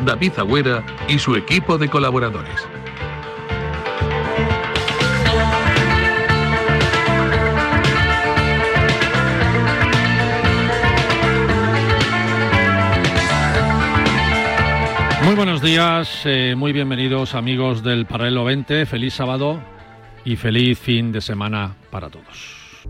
David Agüera y su equipo de colaboradores. Muy buenos días, eh, muy bienvenidos amigos del Paralelo 20, feliz sábado y feliz fin de semana para todos.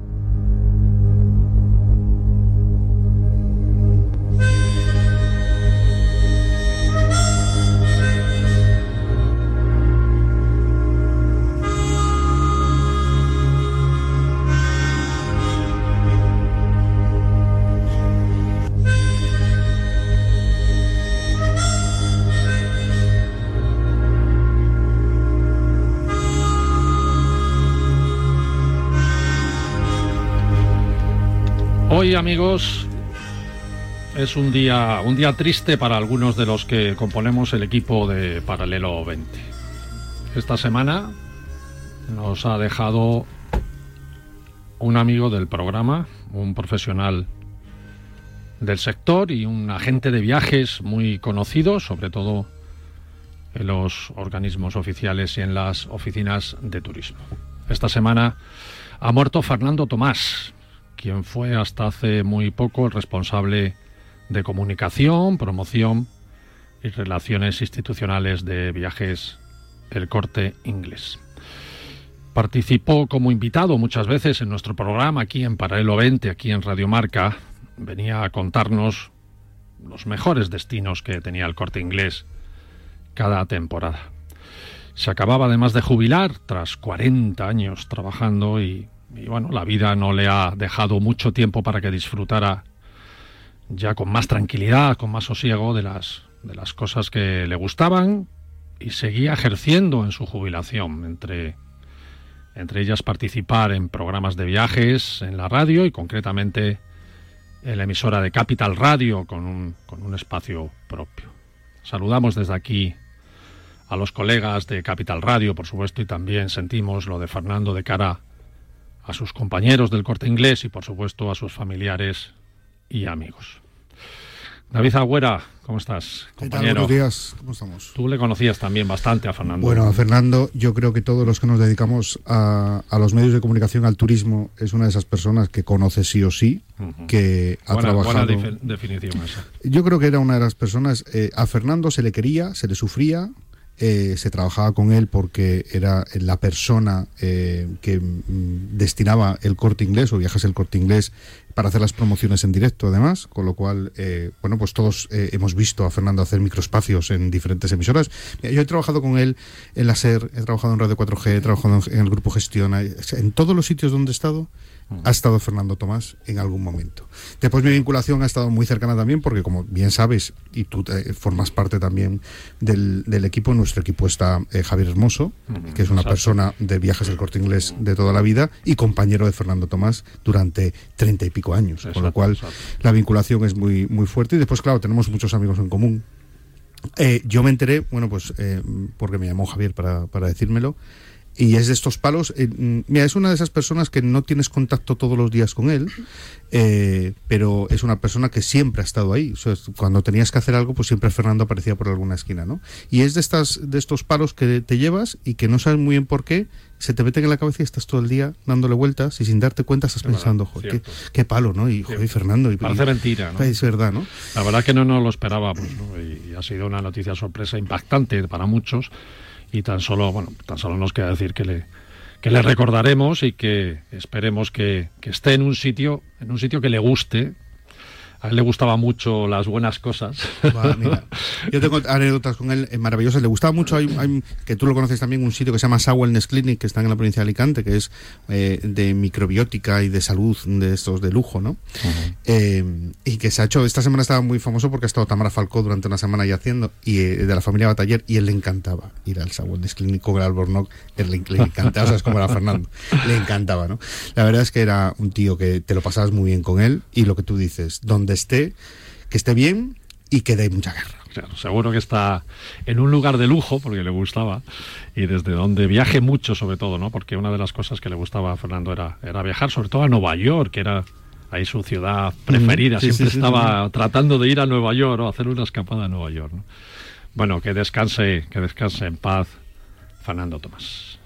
Hoy, amigos, es un día, un día triste para algunos de los que componemos el equipo de Paralelo 20. Esta semana nos ha dejado un amigo del programa, un profesional del sector y un agente de viajes muy conocido, sobre todo en los organismos oficiales y en las oficinas de turismo. Esta semana ha muerto Fernando Tomás, quien fue hasta hace muy poco el responsable de comunicación, promoción y relaciones institucionales de viajes El Corte Inglés. Participó como invitado muchas veces en nuestro programa aquí en Paralelo 20, aquí en Radio Marca. Venía a contarnos los mejores destinos que tenía el Corte Inglés cada temporada. Se acababa además de jubilar tras 40 años trabajando y y bueno, la vida no le ha dejado mucho tiempo para que disfrutara ya con más tranquilidad, con más sosiego de las, de las cosas que le gustaban y seguía ejerciendo en su jubilación, entre, entre ellas participar en programas de viajes en la radio y concretamente en la emisora de Capital Radio con un, con un espacio propio. Saludamos desde aquí a los colegas de Capital Radio, por supuesto, y también sentimos lo de Fernando de cara a sus compañeros del corte inglés y por supuesto a sus familiares y amigos. David Agüera, ¿cómo estás? Compañero. Buenos días, ¿cómo estamos? Tú le conocías también bastante a Fernando. Bueno, a Fernando, yo creo que todos los que nos dedicamos a, los medios de comunicación, al turismo, es una de esas personas que conoce sí o sí, que ha trabajado. Buena definición esa. Yo creo que era una de las personas. Eh, a Fernando se le quería, se le sufría, eh, se trabajaba con él porque era la persona eh, que mm, destinaba el corte inglés o viajes el corte inglés para hacer las promociones en directo además, con lo cual, eh, bueno, pues todos hemos visto a Fernando hacer microespacios en diferentes emisoras. Yo he trabajado con él en la SER, he trabajado en Radio 4G, he trabajado en el Grupo Gestión, en todos los sitios donde he estado ha estado Fernando Tomás en algún momento. Después mi vinculación ha estado muy cercana también porque como bien sabes y tú formas parte también del, equipo, nuestro equipo está eh, Javier Hermoso, que es una persona de viajes del corte inglés de toda la vida y compañero de Fernando Tomás durante treinta y pico años, con lo cual la vinculación es muy, muy fuerte y después claro, tenemos muchos amigos en común. Eh, yo me enteré, bueno, pues eh, porque me llamó Javier para, para decírmelo, y es de estos palos. Eh, mm, mira, es una de esas personas que no tienes contacto todos los días con él, eh, pero es una persona que siempre ha estado ahí. cuando tenías que hacer algo, pues siempre Fernando aparecía por alguna esquina, ¿no? Y es de estas de estos palos que te llevas y que no sabes muy bien por qué se te meten en la cabeza y estás todo el día dándole vueltas y sin darte cuenta estás pensando, joder, qué, palo, ¿no? Y joder, Fernando. Y, Parece mentira, ¿no? Es verdad, ¿no? La verdad que no nos lo esperábamos, ¿no? Y ha sido una noticia sorpresa impactante para muchos y tan solo, bueno, tan solo nos queda decir que le, que le recordaremos y que esperemos que, esté en un sitio, en un sitio que le guste A él le gustaban mucho las buenas cosas. yo tengo anécdotas con él maravillosas. Le gustaba mucho, hay, que tú lo conoces también, un sitio que se llama Sa Wellness Clinic, que está en la provincia de Alicante, que es eh, de microbiótica y de salud de estos de lujo, ¿no? Eh, y que se ha hecho, esta semana estaba muy famoso porque ha estado Tamara Falcó durante una semana ahí haciendo, y eh, de la familia Bataller, y él le encantaba ir al Sa Wellness Clinic con el Albornoz, le, le encantaba, o sea, es como era Fernando, le encantaba, ¿no? La verdad es que era un tío que te lo pasabas muy bien con él, y lo que tú dices, donde esté, que esté bien y que dé mucha guerra. Claro, seguro que está en un lugar de lujo, porque le gustaba, y desde donde viaje mucho sobre todo, ¿no? Porque una de las cosas que le gustaba a Fernando era, era viajar, sobre todo a Nueva York, que era ahí su ciudad preferida. Siempre estaba tratando de ir a Nueva York o hacer una escapada a Nueva York. Bueno, que descanse, que descanse en paz Fernando Tomás.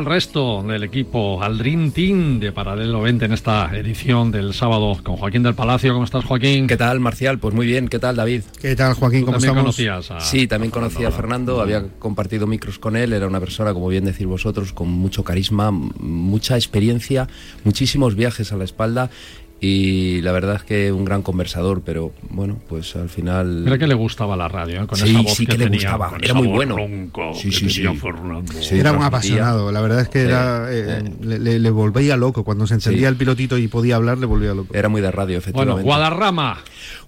Al resto del equipo, al Dream Team de Paralelo 20 en esta edición del sábado con Joaquín del Palacio. ¿Cómo estás, Joaquín? ¿Qué tal, Marcial? Pues muy bien. ¿Qué tal, David? ¿Qué tal, Joaquín? ¿Cómo también estamos? conocías a, Sí, también conocía a Fernando, había compartido micros con él, era una persona, como bien decir vosotros, con mucho carisma, mucha experiencia, muchísimos viajes a la espalda y la verdad es que un gran conversador, pero bueno, pues al final... Mira que le gustaba la radio, ¿eh? con sí, esa voz sí que, que, le tenía, gustaba, con era esa muy voz bueno. Sí, sí, sí. Era un apasionado, la verdad es que Sí, era, eh, le, le- le volvía loco. Cuando se encendía Sí. el pilotito y podía hablar, le volvía loco. Era muy de radio, efectivamente. Bueno, Guadarrama.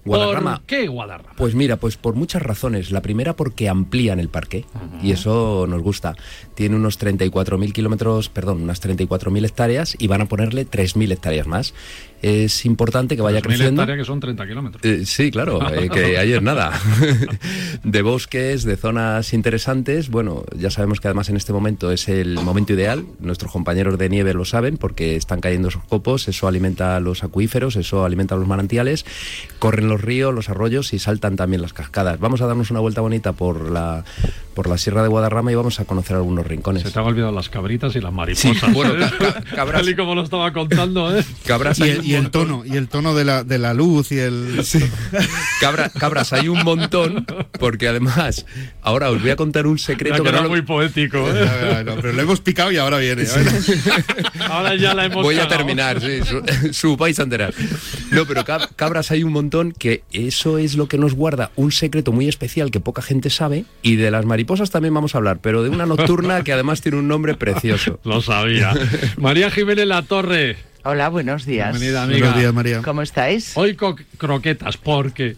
Guadarrama. ¿Por qué Guadarrama? Pues mira, pues por muchas razones. La primera porque amplían el parque y eso nos gusta. Tiene unos 34.000 kilómetros, perdón, unas 34.000 hectáreas y van a ponerle 3.000 hectáreas más. Es importante que vaya 3.000 creciendo. hectáreas que son 30 kilómetros. Eh, sí, claro, eh, que ahí es nada. de bosques, de zonas interesantes. Bueno, ya sabemos que además en este momento es el momento ideal. Nuestros compañeros de nieve lo saben porque están cayendo esos copos. Eso alimenta los acuíferos, eso alimenta los manantiales. Corren los ríos, los arroyos y saltan también las cascadas. Vamos a darnos una vuelta bonita por la, por la Sierra de Guadarrama y vamos a conocer algunos rincones. Se te han olvidado las cabritas y las mariposas. bueno, ¿eh? ca- ca- cabras- Tal y como lo estaba contando, ¿eh? Cabras Y el, y el tono, y el tono de la, de la luz y el... Cabra- cabras hay un montón porque además ahora os voy a contar un secreto que no era lo- muy poético, ¿eh? No, pero lo hemos picado y ahora viene. Ahora ya la hemos Voy a terminar, sí, su, a enterar. No, pero cab- cabras hay un montón que eso es lo que nos guarda un secreto muy especial que poca gente sabe. Y de las mariposas también vamos a hablar, pero de una nocturna que además tiene un nombre precioso. Lo sabía. María Jiménez La Torre. Hola, buenos días. Bienvenida, amiga. Buenos días, María. ¿Cómo estáis? Hoy co- croquetas, porque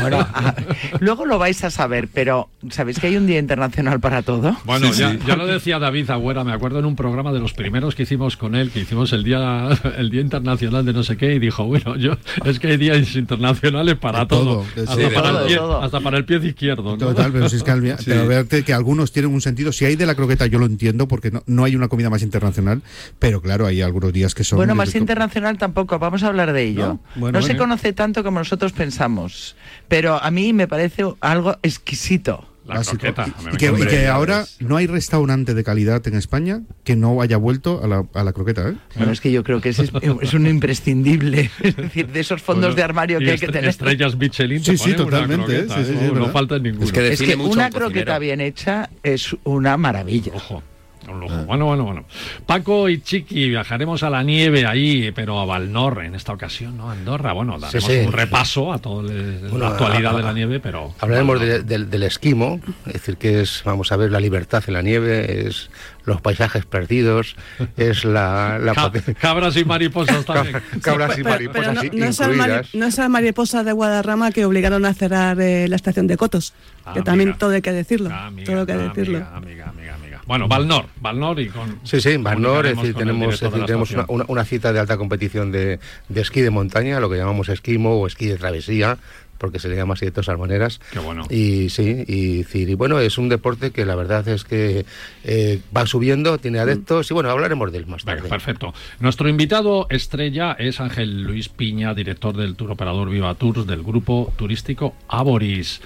Bueno, ah, luego lo vais a saber, pero ¿sabéis que hay un Día Internacional para todo? Bueno, Sí, ya, sí. ya lo decía David Agüera, me acuerdo en un programa de los primeros que hicimos con él, que hicimos el día el día internacional de no sé qué, y dijo, bueno, yo es que hay días internacionales para De todo, todo, hasta, todo. para Todo, el pie, todo. hasta para el pie izquierdo. ¿no? Total, pero si es que, al- pero verte que algunos tienen un sentido. Si hay de la croqueta, yo lo entiendo, porque no, no hay una comida más internacional, pero claro, hay algunos días que son. Bueno, internacional tampoco, vamos a hablar de ello. ¿No? No, Bueno, se bueno. conoce tanto como nosotros pensamos, pero a mí me parece algo exquisito. La croqueta. Y que, y ahora no hay restaurante de calidad en España que no haya vuelto a la, a la croqueta, ¿eh? Bueno, es que yo creo que es, es un imprescindible, es decir, de esos fondos Bueno, de armario que hay que tener. Estrellas Michelin. te Sí, sí, totalmente, croqueta, sí, sí, sí, es no, no falta ninguno. Es que Es que una croqueta bien hecha es una maravilla. Ojo. Bueno, bueno, bueno. Paco y Chiqui, viajaremos a la nieve ahí, pero a Valnor en esta ocasión, ¿no? Andorra. Bueno, daremos sí. un repaso a toda la Bueno, actualidad a- de la nieve, pero. Hablaremos de- del- del esquimo, es decir, que es, vamos a ver, la libertad en la nieve, es los paisajes perdidos, es la, la Ca- cabras y mariposas también. cabras y Pero- pero mariposas no, no es al mari- incluidas. no es al mariposa de Guadarrama que obligaron a cerrar eh, la estación de Cotos. Ah, que también amiga. todo hay que decirlo. Amiga, todo hay que amiga, decirlo. Amiga, amiga, amiga. Bueno, Valnor, Valnor y con. Sí, sí, Valnor, es decir, tenemos, es decir, tenemos una, una- una cita de alta competición de, de esquí de montaña, lo que llamamos esquimo o esquí de travesía, porque se le llama así de todas maneras. Qué bueno. Y sí, y, decir, y bueno, es un deporte que la verdad es que eh, va subiendo, tiene adeptos, y bueno, hablaremos de él más tarde. Venga, perfecto. Nuestro invitado estrella es Ángel Luis Piña, director del tour operador Viva Tours del grupo turístico Aboris.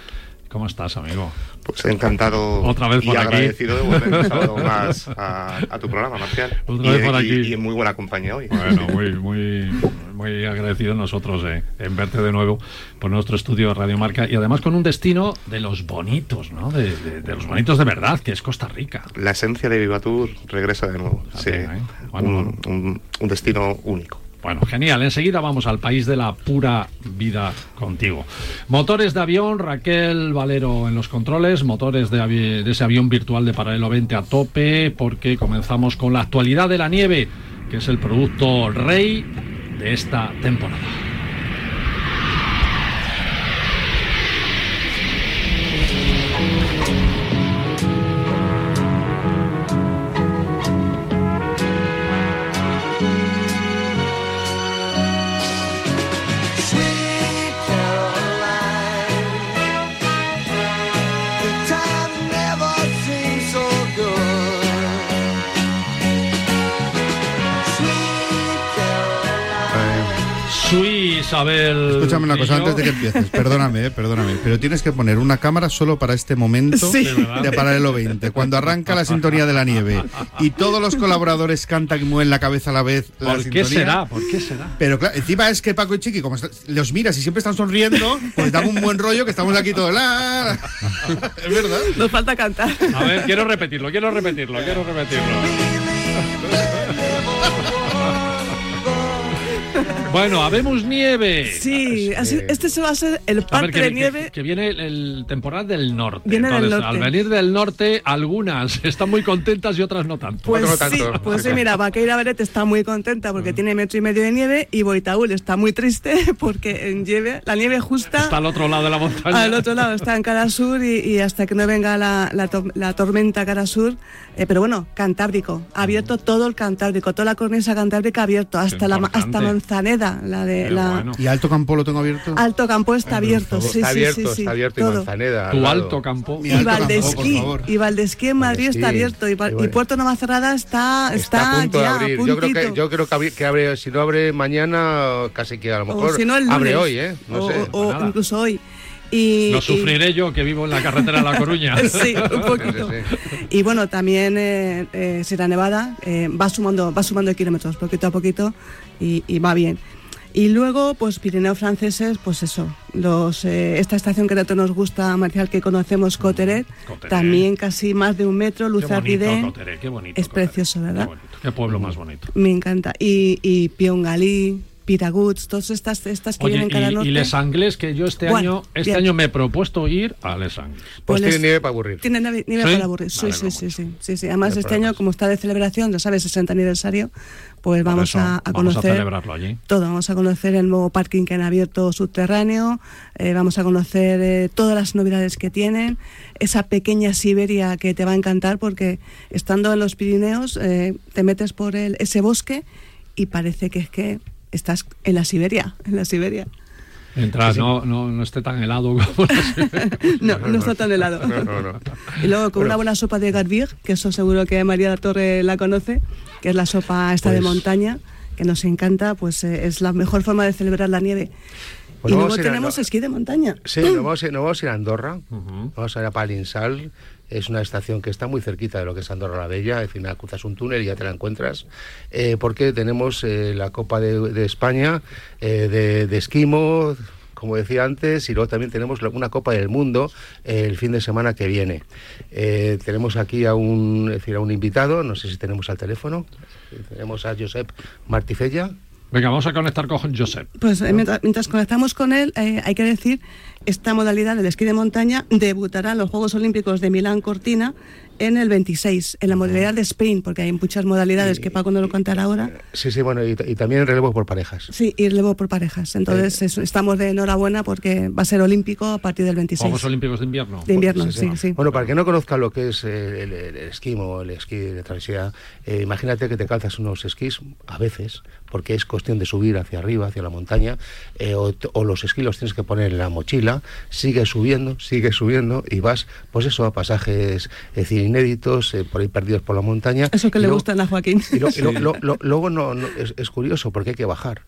¿Cómo estás, amigo? Pues encantado Otra vez por y aquí. agradecido de volver un sábado más a, a tu programa, Marcial. Otra y, vez por y- aquí. y en muy buena compañía hoy. Bueno, muy, muy, muy agradecidos nosotros eh, en verte de nuevo por nuestro estudio de Radio Marca y además con un destino de los bonitos, ¿no? De, de- de los bonitos de verdad, que es Costa Rica. La esencia de Vivatur regresa de nuevo. Sí, ¿eh? Bueno, un, un- un destino único. Bueno, genial. Enseguida vamos al país de la pura vida contigo. Motores de avión, Raquel Valero en los controles, motores de, de ese avión virtual de Paralelo 20 a tope, porque comenzamos con la actualidad de la nieve, que es el producto rey de esta temporada. Isabel. Escúchame una cosa antes de que empieces, perdóname, eh, perdóname, pero tienes que poner una cámara solo para este momento Sí. De Paralelo 20, cuando arranca la sintonía de la nieve y todos los colaboradores cantan y mueven la cabeza a la vez. La ¿Por qué sintonía. será? ¿Por qué será? Pero claro, encima es que Paco y Chiqui, como los miras y siempre están sonriendo, pues dan un buen rollo que estamos aquí todos. la- Es verdad. Nos falta cantar. A ver, quiero repetirlo, quiero repetirlo, quiero repetirlo. Bueno, habemos nieve. Sí, así- este se va a ser el ver, parque que, de nieve. que viene el, el temporal del norte. Viene del Entonces, norte. Al venir del norte, algunas están muy contentas y otras no tanto. Pues sí, tanto. pues sí, mira, Vaqueira Beret está muy contenta porque tiene metro y medio de nieve y Boitaúl está muy triste porque en nieve, la nieve justa Está al otro lado de la montaña. al otro lado, está en cara sur y, y hasta que no venga la, la to- la tormenta cara sur, eh, pero bueno, Cantábrico, abierto todo el Cantábrico, toda la cornisa Cantábrica abierto, hasta, la, ma- hasta importante. Manzaneda, la de la bueno. ¿Y Alto Campo lo tengo abierto? Alto Campo está abierto, sí, está sí, abierto, sí, sí, está abierto y todo. Manzaneda. al Tu alto campo. Mi Y Alto Campo, Valdesquí, por favor. y Valdesquí en Madrid Valdesquí, está abierto y, y y. Puerto Navacerrada está, está, Está a punto ya, de abrir. Yo creo que, yo creo que, abri- que abre, si no abre mañana, casi que a lo mejor o si no el lunes, abre hoy, ¿eh? No o, sé. o- o Nada. incluso hoy. Y, Lo y- sufriré yo que vivo en la carretera de La Coruña. Sí, un poquito. Sí, Y bueno, también eh, eh, Sierra Nevada eh, va sumando va sumando kilómetros poquito a poquito y, y va bien. Y luego, pues Pirineos franceses, pues eso, los eh, esta estación que tanto nos gusta, Marcial, que conocemos, Coteret, Coteret. también casi más de un metro, Qué Luzardide, Coteré, qué bonito. es Coteré. precioso, Qué ¿verdad? bonito. Qué pueblo más bonito. me encanta. Y, y Piongalí, Piraguts, todas estas, estas que Oye, vienen cara y, norte. y Les Anglés, que yo este Bueno, año este bien. año me he propuesto ir a Les Anglés. Pues Pues tiene nieve para aburrir. Tiene nieve, ¿Sí? para aburrir. Sí, sí, sí, sí, sí, sí. Además, este año, como está de celebración, ya sabes, 60 aniversario, pues vamos eso, a, a vamos a conocer celebrarlo allí. todo. Vamos a conocer el nuevo parking que han abierto subterráneo, eh, vamos a conocer eh, todas las novedades que tienen, esa pequeña Siberia que te va a encantar porque estando en los Pirineos eh, te metes por el, ese bosque y parece que es que estás en la Siberia, en la Siberia. Mientras no, no, no esté tan helado como la- No, no está tan helado. No, no, no. Y luego con una buena sopa de Garbig, que eso seguro que María la Torre la conoce, que es la sopa esta de Pues- montaña, que nos encanta, pues eh, es la mejor forma de celebrar la nieve. Pues y luego ir a- tenemos esquí de montaña. Sí, nos vamos, a, ir- nos vamos a ir a Andorra, Ujú. vamos a ir a Palinsal, es una estación que está muy cerquita de lo que es Andorra la Bella, es nada, cruzas un túnel y ya te la encuentras, eh, porque tenemos eh, la Copa de, España eh, de, esquimo, como decía antes, y luego también tenemos una Copa del Mundo el fin de semana que viene. Tenemos aquí a un, decir, a un invitado, no sé si tenemos al teléfono, tenemos a Josep Martifella. Venga, vamos a conectar con Josep. Pues eh, mientras, mientras conectamos con él, eh, hay que decir, esta modalidad del esquí de montaña debutará en los Juegos Olímpicos de Milán Cortina en el 26, en la modalidad de sprint, porque hay muchas modalidades que Paco no lo contará ahora. Sí, sí, bueno, y, y también relevo por parejas. Sí, y relevo por parejas. Entonces eso, estamos de enhorabuena porque va a ser olímpico a partir del 26 Juegos Olímpicos de Invierno. de invierno. Sí, sí. Bueno, para el que no conozca lo que es eh, el, el- el esquimo, el esquí de travesía, eh, imagínate que te calzas unos esquís, a veces, porque es cuestión de subir hacia arriba, hacia la montaña, eh, o, los esquí los tienes que poner en la mochila, sigues subiendo, sigues subiendo y vas, pues eso, a pasajes, es decir, inéditos, eh, por ahí perdidos por la montaña. Eso que Y le luego- gustan a Joaquín. y lo- y lo- lo- lo- luego no, no- es, es curioso porque hay que bajar.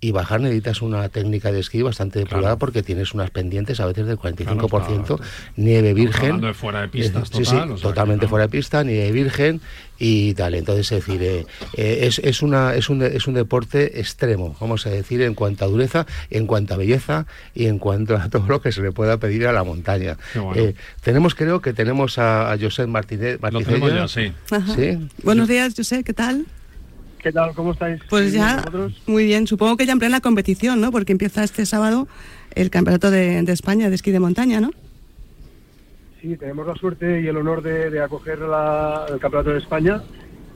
Y bajar necesitas una técnica de esquí bastante depurada porque tienes unas pendientes a veces del 45%, Claro, nieve Estamos virgen. hablando de fuera de pistas sí, sí, total, o sea que totalmente no. fuera de pista, nieve virgen y tal. Entonces, es decir, eh, eh, es, es, una, es, un, de- es un deporte extremo, vamos a decir, en cuanto a dureza, en cuanto a belleza y en cuanto a todo lo que se le pueda pedir a la montaña. Bueno. Eh, tenemos, creo que tenemos a, a Josep Martínez. Lo tenemos ya. Sí. Buenos días, José, ¿qué tal? ¿Qué tal? ¿Cómo estáis? Pues ya, ¿vosotros? muy bien. Supongo que ya en plena competición, ¿no? Porque empieza este sábado el Campeonato de, de España de esquí de montaña, ¿no? Sí, tenemos la suerte y el honor de, de acoger la- el Campeonato de España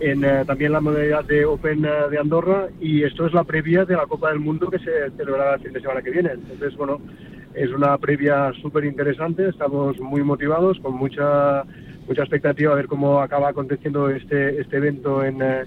en eh, también la modalidad de Open eh, de Andorra y esto es la previa de la Copa del Mundo que se celebrará el fin de semana que viene. Entonces, bueno, es una previa súper interesante, estamos muy motivados, con mucha mucha expectativa a ver cómo acaba aconteciendo este, este evento en, eh,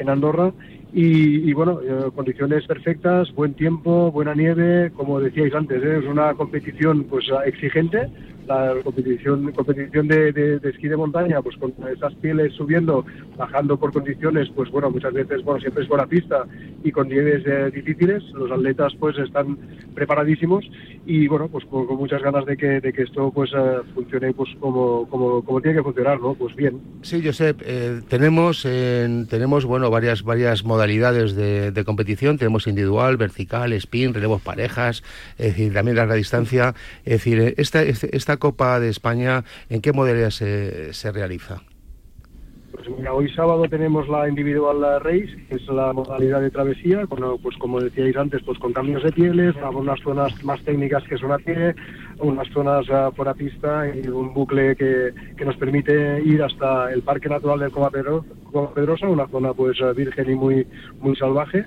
en Andorra. Y, y, bueno, eh, condiciones perfectas, buen tiempo, buena nieve, como decíais antes, ¿eh? es una competición pues exigente, la competición competición de, de- de esquí de montaña, pues con esas pieles subiendo, bajando por condiciones, pues bueno, muchas veces, bueno, siempre es buena pista y con nieves eh, difíciles, los atletas pues están preparadísimos y bueno, pues con, con muchas ganas de que, de que esto pues eh, funcione pues como, como, como tiene que funcionar, ¿no? Pues bien. Sí, Josep, eh, tenemos, en- tenemos bueno, varias, varias modalidades de, de competición. Tenemos individual, vertical, spin, relevos parejas, es decir, también larga distancia. Es decir, eh, esta, este- esta Copa de España, ¿en qué modalidad se, se realiza? Pues mira, hoy sábado tenemos la individual race, que es la modalidad de travesía, pues como decíais antes, pues con cambios de pieles, unas zonas más técnicas que son a pie, unas zonas ah, fuera pista y un bucle que, que nos permite ir hasta el Parque Natural del Coma Pedrosa, una zona pues ah, virgen y muy muy salvaje.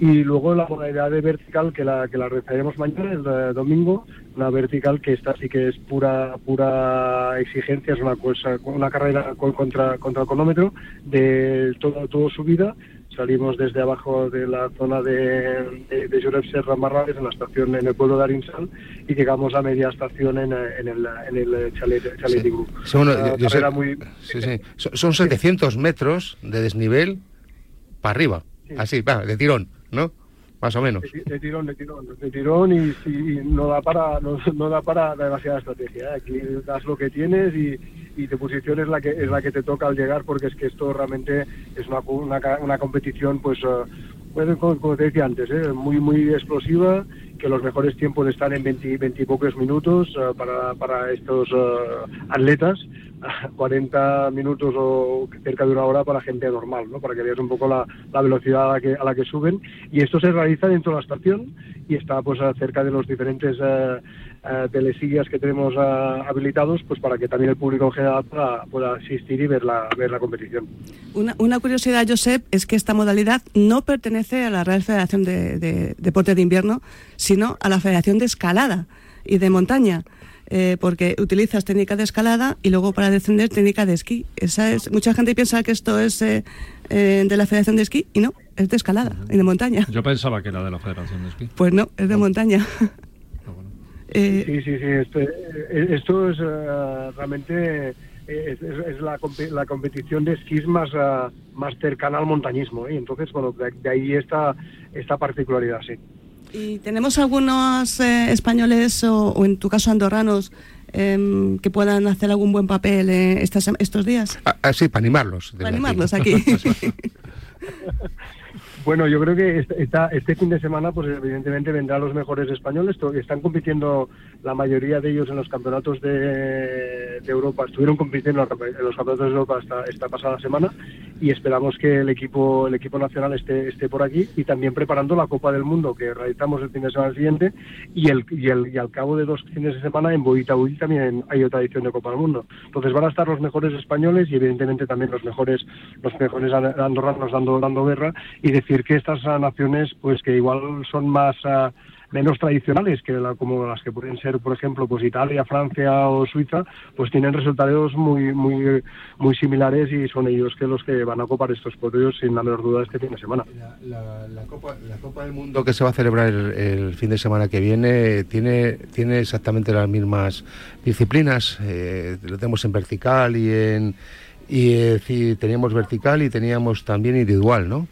Y luego la modalidad de vertical que la que la realizaremos mañana, el eh, domingo, una vertical que esta sí que es pura pura exigencia, es una cosa, una carrera con- contra contra el cronómetro de todo todo subida. Salimos desde abajo de la zona de, de, de Lloret Serra Marrales, en la estación en el pueblo de Arinsal, y llegamos a media estación en, en el, en el chalet, chalet Sí. Una Josep, carrera muy, sí, sí. Son, son 700 metros de desnivel para arriba. Así, va, de tirón, ¿no? Más o menos. De, tirón, de tirón, de tirón y, sí, no da para no, da para demasiada estrategia. Aquí das lo que tienes y, y tu posición es la que es la que te toca al llegar porque es que esto realmente es una, una, una competición pues eh, bueno, como, como te decía antes, ¿eh? muy muy explosiva que los mejores tiempos están en 20, 20 y pocos minutos eh, para, para estos eh, atletas 40 minutos o cerca de una hora para gente normal, ¿no? Para que veas un poco la, la velocidad a la, que, a la que suben. Y esto se realiza dentro de la estación y está pues cerca de los diferentes eh, eh, telesillas que tenemos eh, habilitados pues para que también el público en general pueda, pueda asistir y ver la, ver la competición. Una, una curiosidad, Josep, es que esta modalidad no pertenece a la Real Federación de, de Deporte de Invierno, sino a la Federación de Escalada y de Montaña. eh, porque utilizas técnica de escalada y luego para descender técnica de esquí. Esa es, mucha gente piensa que esto es eh, eh, de la Federación de Esquí y no, es de escalada y de montaña. Yo pensaba que era de la Federación de Esquí. Pues no, es de montaña. Eh, Sí, sí, sí. Este, eh, esto es eh, realmente eh, es, es- es la, la competición de esquís más, ah, más cercana al montañismo. ¿eh? Entonces, bueno, de, de ahí esta, esta particularidad, sí. ¿Y tenemos algunos eh, españoles o, o en tu caso andorranos em, que puedan hacer algún buen papel eh, estas, estos días? Así, para animarlos. Para animarlos aquí. Bueno, yo creo que este, fin de semana, pues evidentemente vendrán los mejores españoles. Están compitiendo la mayoría de ellos en los campeonatos de, de Europa. Estuvieron compitiendo en los campeonatos de Europa esta, esta pasada semana y esperamos que el equipo el equipo nacional esté, esté por aquí y también preparando la Copa del Mundo que realizamos el fin de semana siguiente y, el, y, el, y al cabo de dos fines de semana en Boitaúl también hay otra edición de Copa del Mundo. Entonces van a estar los mejores españoles y evidentemente también los mejores los mejores andorranos dando dando guerra y decir que estas naciones pues que igual son más ah, menos tradicionales que la- como las que pueden ser, por ejemplo, pues Italia, Francia o Suiza, pues tienen resultados muy muy muy similares y son ellos que los que van a copar estos podios sin la menor duda este fin de semana. La, la Copa, la Copa del Mundo que se va a celebrar el, fin de semana que viene tiene, tiene exactamente las mismas disciplinas. Eh, lo tenemos en vertical y en. Y decir, teníamos vertical y teníamos también individual, ¿no?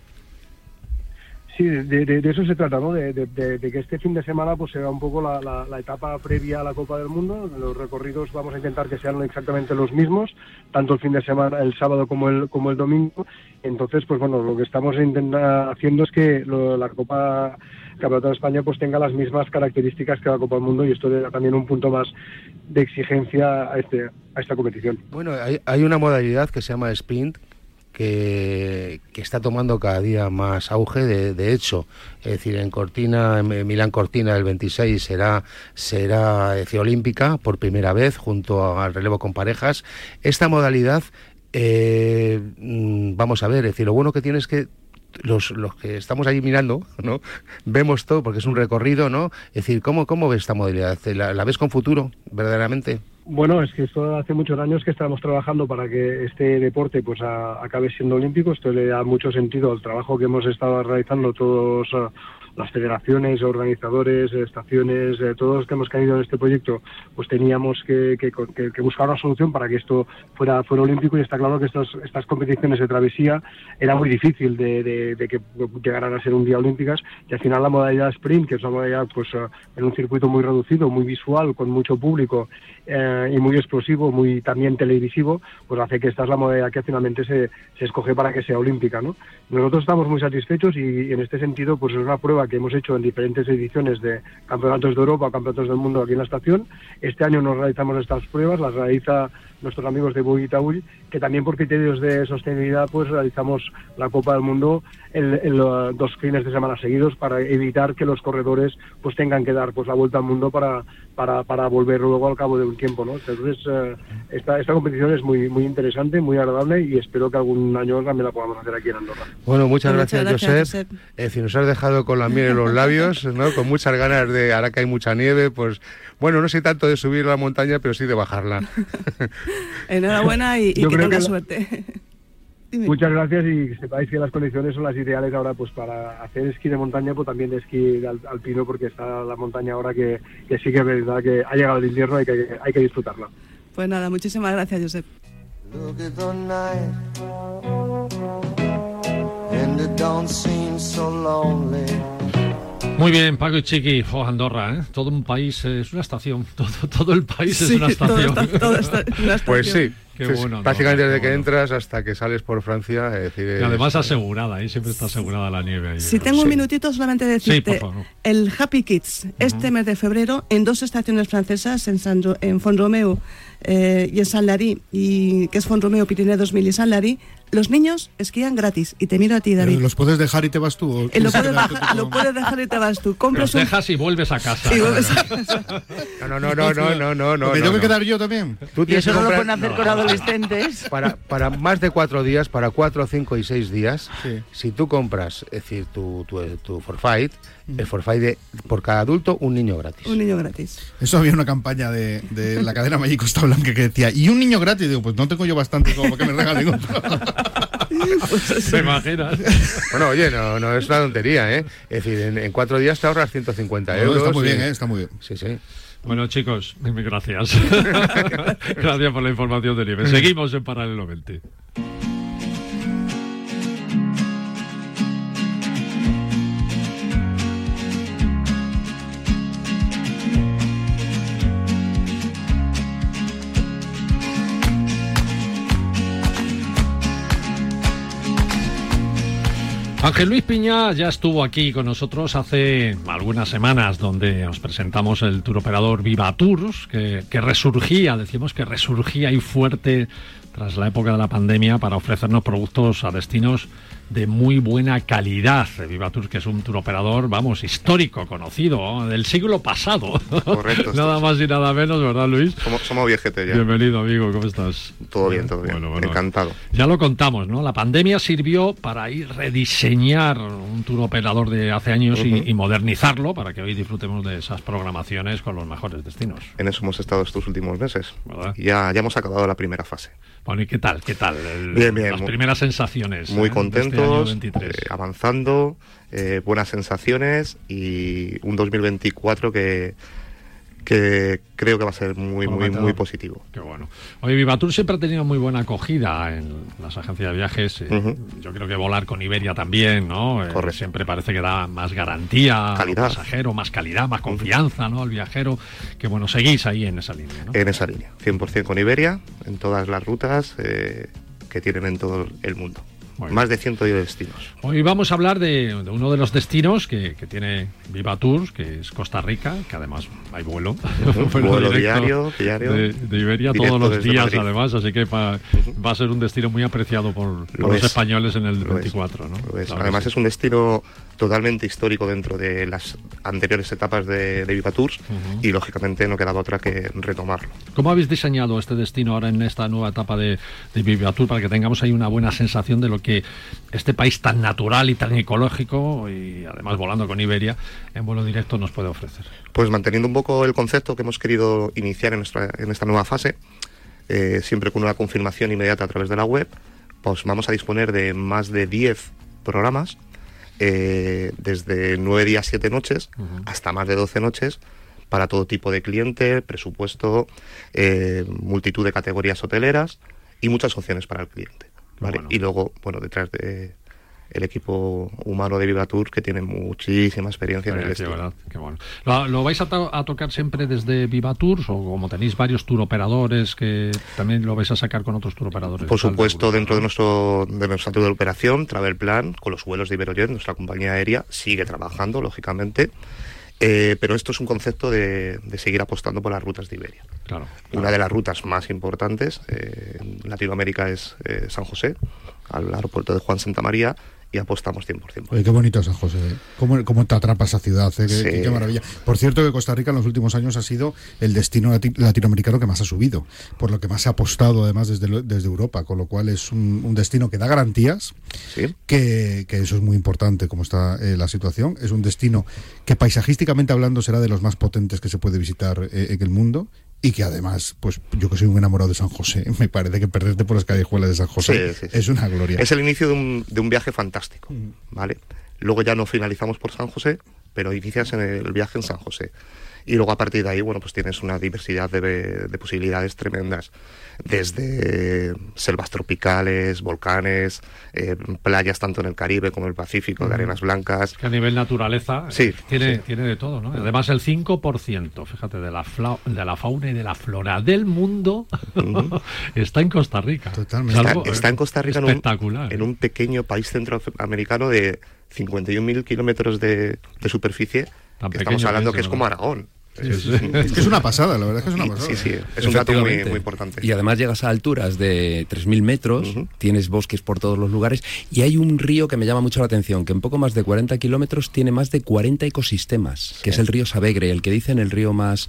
Sí, de, de- eso se trata, ¿no? De, que este fin de semana pues sea un poco la, etapa previa a la Copa del Mundo. Los recorridos vamos a intentar que sean exactamente los mismos, tanto el fin de semana, el sábado como el como el domingo. Entonces, pues bueno, lo que estamos haciendo es que lo- la Copa Campeonato de España pues tenga las mismas características que la Copa del Mundo y esto le da también un punto más de exigencia a este a esta competición. Bueno, hay, hay una modalidad que se llama sprint que, está tomando cada día más auge. De, hecho, es decir, en Cortina, en Milán Cortina, el 26 será será decir, olímpica por primera vez junto al relevo con parejas. Esta modalidad, eh, mm, vamos a ver, es decir, lo bueno que tiene es que los, los que estamos allí mirando, ¿no? Vemos todo porque es un recorrido, ¿no? Es decir, ¿cómo, cómo ves esta modalidad? ¿La, la ves con futuro, verdaderamente? Bueno, es que esto hace muchos años que estamos trabajando para que este deporte pues acabe siendo olímpico. Esto le da mucho sentido al trabajo que hemos estado realizando todos ah, las federaciones, organizadores, estaciones, eh, todos los que hemos caído en este proyecto, pues teníamos que, que- que- que buscar una solución para que esto fuera, fuera olímpico y está claro que estos, estas competiciones de travesía era muy difícil de, de- de que llegaran a ser un día olímpicas y al final la modalidad sprint, que es una modalidad pues ah, en un circuito muy reducido, muy visual, con mucho público eh, y muy explosivo, muy también televisivo, pues hace que esta es la modalidad que finalmente se, se escoge para que sea olímpica, ¿no? Nosotros estamos muy satisfechos y, y en este sentido pues es una prueba que hemos hecho en diferentes ediciones de campeonatos de Europa, campeonatos del mundo aquí en la estación. Este año nos realizamos estas pruebas, las realiza nuestros amigos de Bugitaúl, que también por criterios de sostenibilidad pues realizamos la Copa del Mundo en, en los dos fines de semana seguidos para evitar que los corredores pues tengan que dar pues la vuelta al mundo para, para, para volver luego al cabo de un tiempo, ¿no? Entonces eh, esta, esta competición es muy muy interesante, muy agradable y espero que algún año también la podamos hacer aquí en Andorra. Bueno, muchas Muchas gracias, gracias, Josep. Josep. Es decir, nos has dejado con la miel en los labios, ¿no? Con muchas ganas de, ahora que hay mucha nieve, pues, bueno, no sé tanto de subir la montaña, pero sí de bajarla. Enhorabuena y, y que tengas suerte. Dime. Muchas gracias y que sepáis que las condiciones son las ideales ahora pues para hacer esquí de montaña, pues también de esquí al- alpino porque está la montaña ahora que, que sí que es verdad que ha llegado el invierno y que hay, hay que disfrutarla. Pues nada, muchísimas gracias, Josep. Look Muy bien, Paco y Chiqui, oh, Andorra, ¿eh? todo un país eh, es una estación, todo, todo el país es una todo estación. está- todo está una Pues estación. sí, Qué pues, bueno, prácticamente desde que bueno. entras hasta que sales por Francia, es decir, Y además asegurada, ahí siempre está asegurada la nieve. ahí. Si tengo un minutito, solamente decirte, Sí, por favor. el Happy Kids, este mes de febrero, en dos estaciones francesas, en, San, en Font-Romeu eh, y en San Lary, y, que es Font-Romeu, Pirineo 2000 y San Lary, los niños esquían gratis. Y te miro a ti, David. ¿Los puedes dejar y te vas tú? o Eh, lo, puedes dejar, lo puedes y te vas tú. Compras Los un... dejas y vuelves a casa. y vuelves a casa. No, no, no, no, no, no, no. ¿Me no, tengo que no. quedar yo también? Tú Y tienes eso que no lo comprar- pueden hacer no. con adolescentes. Para, para más de cuatro días, para cuatro, cinco y seis días, Sí. si tú compras, es decir, tu, tu, tu forfait, el forfait de por cada adulto, un niño gratis. Un niño gratis. Eso había una campaña de, de la cadena Magic Costa Blanca que decía, ¿y un niño gratis? Digo, pues no tengo yo bastante como que me regalen otro. ¿Te imaginas? Bueno, oye, no, no es una tontería, ¿eh? Es decir, en, en cuatro días te ahorras 150 No, euros. está muy y- bien, ¿eh? está muy bien. Sí, sí. Bueno, chicos, gracias. gracias por la información de nieve. Seguimos en Paralelo 20. Ángel Luis Piña ya estuvo aquí con nosotros hace algunas semanas donde os presentamos el tour operador Viva Tours, que, que resurgía, decimos que resurgía ahí fuerte tras la época de la pandemia para ofrecernos productos a destinos de muy buena calidad. Viva Tours, que es un tour operador, vamos, histórico, conocido, del siglo pasado. Correcto, nada más y nada menos, ¿verdad, Luis? Somos, somos viejete ya. Bienvenido, amigo, ¿cómo estás? Todo bien, todo bien. Bueno, bueno. Encantado. Ya lo contamos, ¿no? La pandemia sirvió para ir rediseñar un tour operador de hace años y, modernizarlo para que hoy disfrutemos de esas programaciones con los mejores destinos. En eso hemos estado estos últimos meses. ¿Verdad? Ya, ya hemos acabado la primera fase. Bueno, ¿y qué tal? ¿Qué tal? El- Bien, bien, Las muy- primeras sensaciones. Muy ¿eh? este contentos, 23. eh, avanzando, eh, buenas sensaciones y un 2024 que, que creo que va a ser muy, muy, muy positivo. Qué bueno. Oye, Vivatur siempre ha tenido muy buena acogida en las agencias de viajes. eh. Yo creo que volar con Iberia también, ¿no? Eh, Correcto. siempre parece que da más garantía Calidad. al pasajero, más calidad, más confianza, ¿no? Al viajero. Que bueno, seguís ahí en esa línea, ¿no? En esa línea, 100% con Iberia, en todas las rutas eh, que tienen en todo el mundo. Más de 110 destinos. Hoy vamos a hablar de, de uno de los destinos que, que tiene Viva Tours, que es Costa Rica, que además hay vuelo. Vuelo diario, diario. De, de Iberia todos los días, Madrid. además, así que va, va a ser un destino muy apreciado por, por Lo los es. españoles en el Lo es. 24, ¿no? Lo es. Además sí. es un destino totalmente histórico dentro de las anteriores etapas de, de Viva Tours Ujú. y lógicamente no quedaba otra que retomarlo. ¿Cómo habéis diseñado este destino ahora en esta nueva etapa de, de Viva Tour para que tengamos ahí una buena sensación de lo que este país tan natural y tan ecológico y además volando con Iberia en vuelo directo nos puede ofrecer? Pues manteniendo un poco el concepto que hemos querido iniciar en, nuestra, en esta nueva fase, eh, siempre con una confirmación inmediata a través de la web, pues vamos a disponer de más de 10 programas, eh, desde 9 días, 7 noches, hasta más de 12 noches, para todo tipo de cliente, presupuesto, eh, multitud de categorías hoteleras y muchas opciones para el cliente. ¿vale? bueno. Y luego, bueno, detrás de el equipo humano de Vivatur que tiene muchísima experiencia en el destino. ¿verdad? Qué bueno. ¿Lo, lo vais a, to- a tocar siempre desde Viva Tours o como tenéis varios tour operadores que también lo vais a sacar con otros tour operadores? Por seguro, dentro de nuestro de nuestra de operación, Travel Plan, con los vuelos de Iberojet, nuestra compañía aérea, sigue trabajando, lógicamente. Eh, pero esto es un concepto de, de seguir apostando por las rutas de Iberia. Claro. Una de las rutas más importantes eh, en Latinoamérica es eh, San José, al aeropuerto de Juan Santa María, y apostamos 100% por Oye, qué bonito San José. ¿eh? ¿Cómo, cómo te atrapa esa ciudad? ¿eh? Qué, Sí. qué- qué maravilla. Por cierto, que Costa Rica en los últimos años ha sido el destino lati- latinoamericano que más ha subido, por lo que más se ha apostado además desde, lo- desde Europa, con lo cual es un, un destino que da garantías, Sí. que, que eso es muy importante como está eh, la situación. Es un destino que paisajísticamente hablando será de los más potentes que se puede visitar en el mundo. Y que además, pues yo que soy un enamorado de San José, me parece que perderte por las callejuelas de San José Sí, sí, sí. es una gloria. Es el inicio de un, de un viaje fantástico, ¿vale? Luego ya no finalizamos por San José, pero inicias en el viaje en San José. Y luego a partir de ahí, bueno, pues tienes una diversidad de, de posibilidades tremendas. Desde selvas tropicales, volcanes, eh, playas tanto en el Caribe como en el Pacífico, de arenas blancas. Que a nivel naturaleza eh, Sí, tiene, sí. tiene de todo, ¿no? Además, el 5%, fíjate, de la, fla- de la fauna y de la flora del mundo está en Costa Rica. Totalmente. Es Está, eh, en Costa Rica en un, en un pequeño país centroamericano de 51.000 kilómetros de, de superficie. Tan que pequeño estamos hablando que es, como. Aragón. Sí, Es- sí. Es que es una pasada, la verdad es que es una pasada. Sí, sí, es un dato muy, muy importante. Y además llegas a alturas de 3.000 metros, tienes bosques por todos los lugares y hay un río que me llama mucho la atención, que en poco más de 40 kilómetros tiene más de 40 ecosistemas, que es el río Sabegre, el que dicen el río más,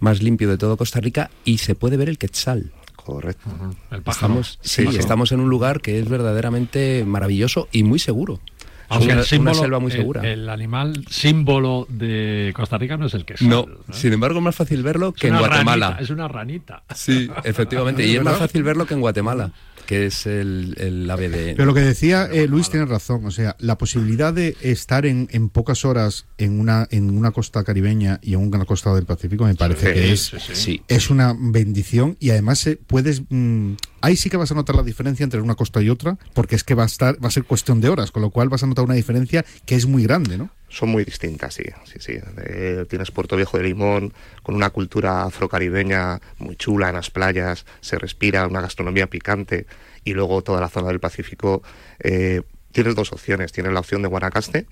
más limpio de todo Costa Rica y se puede ver el Quetzal. Correcto. El pájaro. Estamos, sí, pájaro. estamos en un lugar que es verdaderamente maravilloso y muy seguro. Aunque una, el símbolo, una selva muy el- segura. El, animal símbolo de Costa Rica no es el que no, sin embargo es más fácil verlo que en Guatemala. es una ranita. Sí, efectivamente. Y es más fácil verlo que en Guatemala, que es el, el ave de... Pero lo que decía eh, Luis tiene razón, o sea, la posibilidad de estar en, en pocas horas en una en una costa caribeña y en una costa del Pacífico me parece Sí, que es sí, sí. Sí. es una bendición y además eh, puedes mm, ahí sí que vas a notar la diferencia entre una costa y otra porque es que va a estar va a ser cuestión de horas, con lo cual vas a notar una diferencia que es muy grande, ¿no? Son muy distintas, sí. sí, sí. Eh, tienes Puerto Viejo de Limón, con una cultura afrocaribeña muy chula en las playas, se respira una gastronomía picante, y luego toda la zona del Pacífico. eh, tienes dos opciones. Tienes la opción de Guanacaste,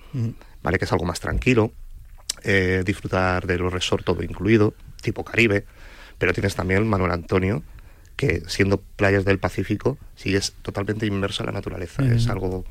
¿vale? que es algo más tranquilo, eh, disfrutar de los resorts todo incluido, tipo Caribe, pero tienes también Manuel Antonio, que siendo playas del Pacífico, sigues totalmente inmerso en la naturaleza. Es algo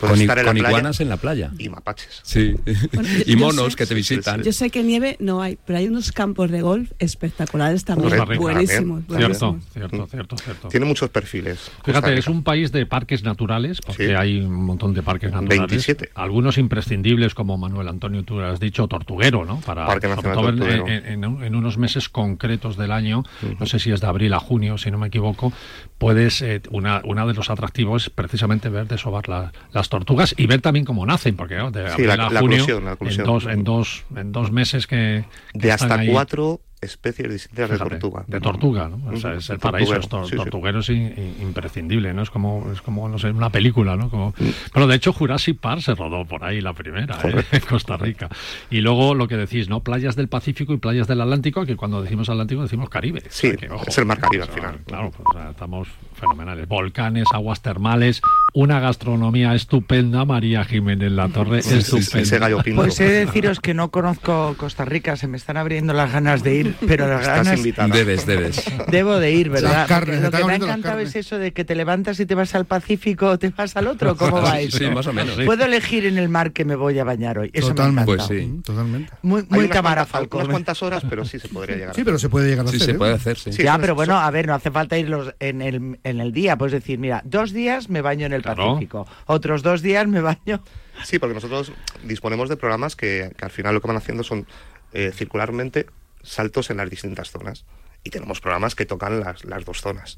Puedes Con, i- estar en la con playa iguanas en la playa. y mapaches. Sí. Bueno, yo- y monos sé- que te visitan. Yo sé que nieve no hay, pero hay unos campos de golf espectaculares también. Buenísimos, también. Cierto, buenísimos. cierto, cierto, cierto. Tiene muchos perfiles. Fíjate, es un país de parques naturales, porque Sí. hay un montón de parques naturales. 27. Algunos imprescindibles, como Manuel Antonio, tú has dicho, Tortuguero, ¿no? Para, Parque Nacional todo en, Tortuguero. en- en un- en unos meses concretos del año, no sé si es de abril a junio, si no me equivoco, puedes, eh, una, una de los atractivos es precisamente ver desovar la- las tortugas y ver también cómo nacen, porque ¿no? de Sí, abril la- a la junio, eclosión, la eclosión. En, dos, en, dos, en dos meses que... que De hasta ahí. cuatro especies distintas de tortuga. De tortuga, ¿no? O sea, es el paraíso, tortuguero, es tor- sí, sí. tortuguero es in- in- imprescindible, ¿no? Es como, es como, no sé, una película, ¿no? Como, bueno, de hecho, Jurassic Park se rodó por ahí la primera, ¿eh? en Costa Rica. Y luego lo que decís, ¿no? Playas del Pacífico y playas del Atlántico, que cuando decimos Atlántico decimos Caribe. O Sí, sea que, ojo, es el mar Caribe al o sea, final. Claro, pues, o sea, estamos fenomenales. Volcanes, aguas termales, una gastronomía estupenda, María Jiménez La Torre, estupenda. ese gallo. Pues he de deciros que no conozco Costa Rica, se me están abriendo las ganas de ir, pero las Estás ganas invitada. Debes, debes. debo de ir, ¿verdad? Carnes, lo que me ha encantado es eso de que te levantas y te vas al Pacífico o te vas al otro, ¿cómo vais? Sí, más o menos. Sí. Puedo elegir en el mar que me voy a bañar hoy. Eso Totalmente. me Pues sí. Mm, Totalmente. Muy, muy unas Tamara cuantas- Falcón. Unas cuantas horas, pero sí se podría llegar. Sí, pero se puede llegar a Sí, hacer. se ¿eh? puede hacer, sí. Sí. Ya, pero bueno, a ver, no hace falta irlos en el, en el día. Puedes decir, mira, dos días me baño en el Claro. Pacífico, otros dos días me baño. Sí, porque nosotros disponemos de programas que, que al final lo que van haciendo son eh, circularmente saltos en las distintas zonas. Y tenemos programas que tocan las, las dos zonas.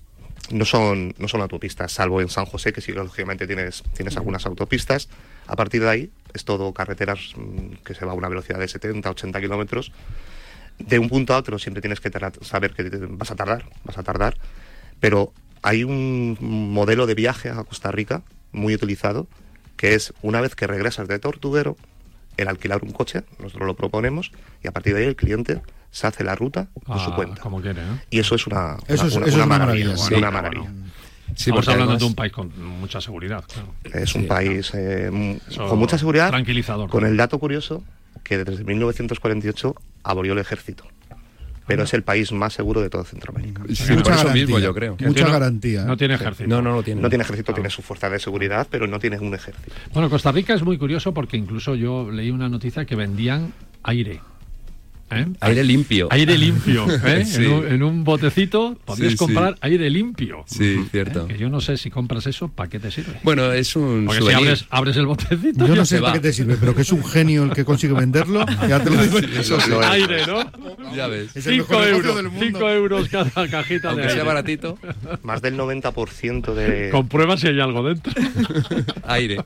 No son, no son autopistas, salvo en San José, que sí, lógicamente tienes, tienes algunas autopistas. A partir de ahí es todo carreteras mm, que se va a una velocidad de 70, 80 kilómetros. De un punto a otro siempre tienes que saber que vas a tardar, vas a tardar. Pero hay un modelo de viaje a Costa Rica muy utilizado, que es una vez que regresas de Tortuguero, el alquilar un coche, nosotros lo proponemos, y a partir de ahí el cliente se hace la ruta por su Ah, cuenta. como quiere, ¿no? Y eso es una, Eso es- una, eso es una una maravilla. maravilla, sí, sí. una maravilla. Sí, Estamos hablando además- de un país con mucha seguridad, claro. Es un Sí. país eh, m- Eso con mucha seguridad, tranquilizador. con el dato curioso que desde 1948 abolió el ejército. Pero es el país más seguro de toda Centroamérica. Sí, Mucha garantía. mismo yo creo. Mucha tiene- garantía. No ¿eh? tiene ejército. No, no lo tiene. No tiene ejército, tiene su fuerza de seguridad, pero no tiene un ejército. Bueno, Costa Rica es muy curioso porque incluso yo leí una noticia que vendían aire. ¿Eh? Aire limpio. Aire limpio. ¿eh? Sí. en, un, en un botecito podías Sí, sí. comprar aire limpio. Sí, cierto. ¿eh? Que yo no sé si compras eso, ¿para qué te sirve? Bueno, es un Porque si souvenir. abres, abres el botecito, Yo no ya sé para qué te sirve, pero que es un genio el que consigue venderlo, ya te lo digo. Eso sí. aire, ¿no? Ya ves. Es el 5 mejor negocio euros, del mundo. cinco euros cada cajita de Aunque aire. sea baratito, Más del 90% de... Comprueba si hay algo dentro. aire.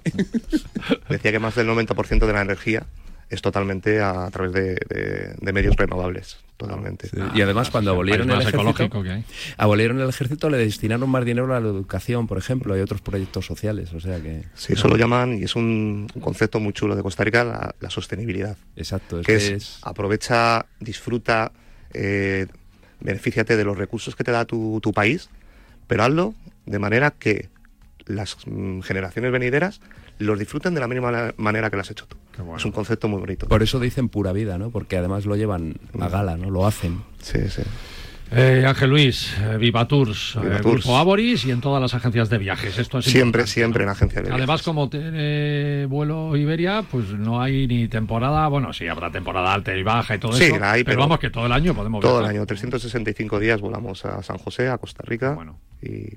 Decía que más del 90% de la energía es totalmente a, través de, de- de medios renovables. Totalmente. Sí. Y además cuando el abolieron el ejército, que abolieron el ejército le destinaron más dinero a la educación, por ejemplo, y otros proyectos sociales, o sea que Sí, eso lo llaman, y es un, un concepto muy chulo de Costa Rica, la, la sostenibilidad. exacto, es que que es, es- aprovecha, disfruta, eh, benefíciate de los recursos que te da tu, tu país, pero hazlo de manera que las mm, generaciones venideras los disfruten de la misma manera que lo has hecho tú. Bueno. Es un concepto muy bonito. por eso dicen pura vida, ¿no? Porque además lo llevan a gala, ¿no? Lo hacen. Sí, sí. Eh, Ángel Luis, eh, Viva Tours, eh, Viva Tours. Grupo Aboris y en todas las agencias de viajes. Esto es Siempre, siempre ¿no? en agencia de Además, viajes. como tiene vuelo Iberia, pues no hay ni temporada, bueno, sí habrá temporada alta y baja y todo Sí, eso, hay, pero, pero vamos que todo el año podemos Todo el viajar. año, 365 días volamos a San José, a Costa Rica Bueno. y,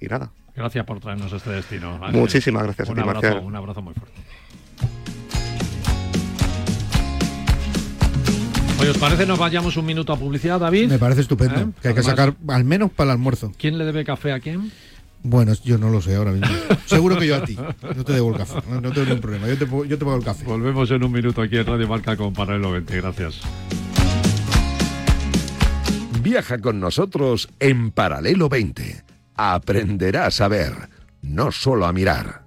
y nada. Gracias por traernos este destino. Ángel. Muchísimas gracias a un ti, abrazo, Marcial. Un abrazo muy fuerte. Oye, ¿os parece nos vayamos un minuto a publicidad, David? Me parece estupendo. ¿Eh? Que hay que sacar al menos para el almuerzo. ¿Quién le debe café a quién? Bueno, yo no lo sé ahora mismo. Seguro que yo a ti. No te debo el café. No, no tengo ningún problema. Yo te, yo te pago el café. Volvemos en un minuto aquí en Radio Marca con Paralelo 20. Gracias. Viaja con nosotros en Paralelo 20. Aprenderás a ver, no solo a mirar.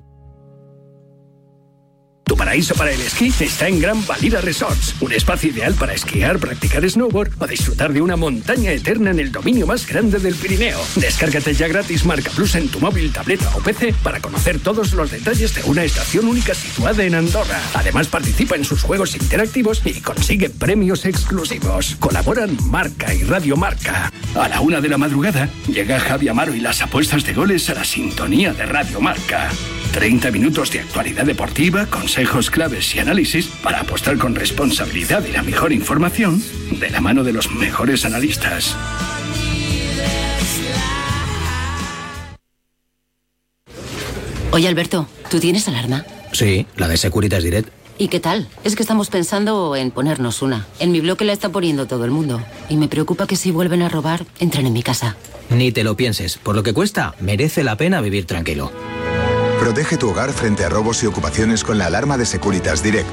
Tu paraíso para el esquí está en Gran Valira Resorts, un espacio ideal para esquiar, practicar snowboard o disfrutar de una montaña eterna en el dominio más grande del Pirineo. Descárgate ya gratis Marca Plus en tu móvil, tableta o PC para conocer todos los detalles de una estación única situada en Andorra. Además participa en sus juegos interactivos y consigue premios exclusivos. Colaboran Marca y Radio Marca. A la una de la madrugada llega Javi Amaro y las apuestas de goles a la sintonía de Radio Marca. 30 minutos de actualidad deportiva, consejos claves y análisis para apostar con responsabilidad y la mejor información de la mano de los mejores analistas. Oye, Alberto, ¿tú tienes alarma? Sí, la de Securitas Direct. ¿Y qué tal? Es que estamos pensando en ponernos una. En mi bloque la está poniendo todo el mundo. Y me preocupa que si vuelven a robar, entren en mi casa. Ni te lo pienses. Por lo que cuesta, merece la pena vivir tranquilo. Protege tu hogar frente a robos y ocupaciones con la alarma de Securitas Direct.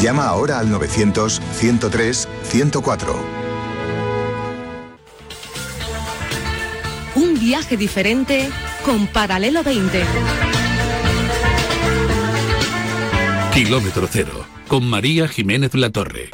Llama ahora al 900-103-104. Un viaje diferente con Paralelo 20. Kilómetro cero, con María Jiménez Latorre.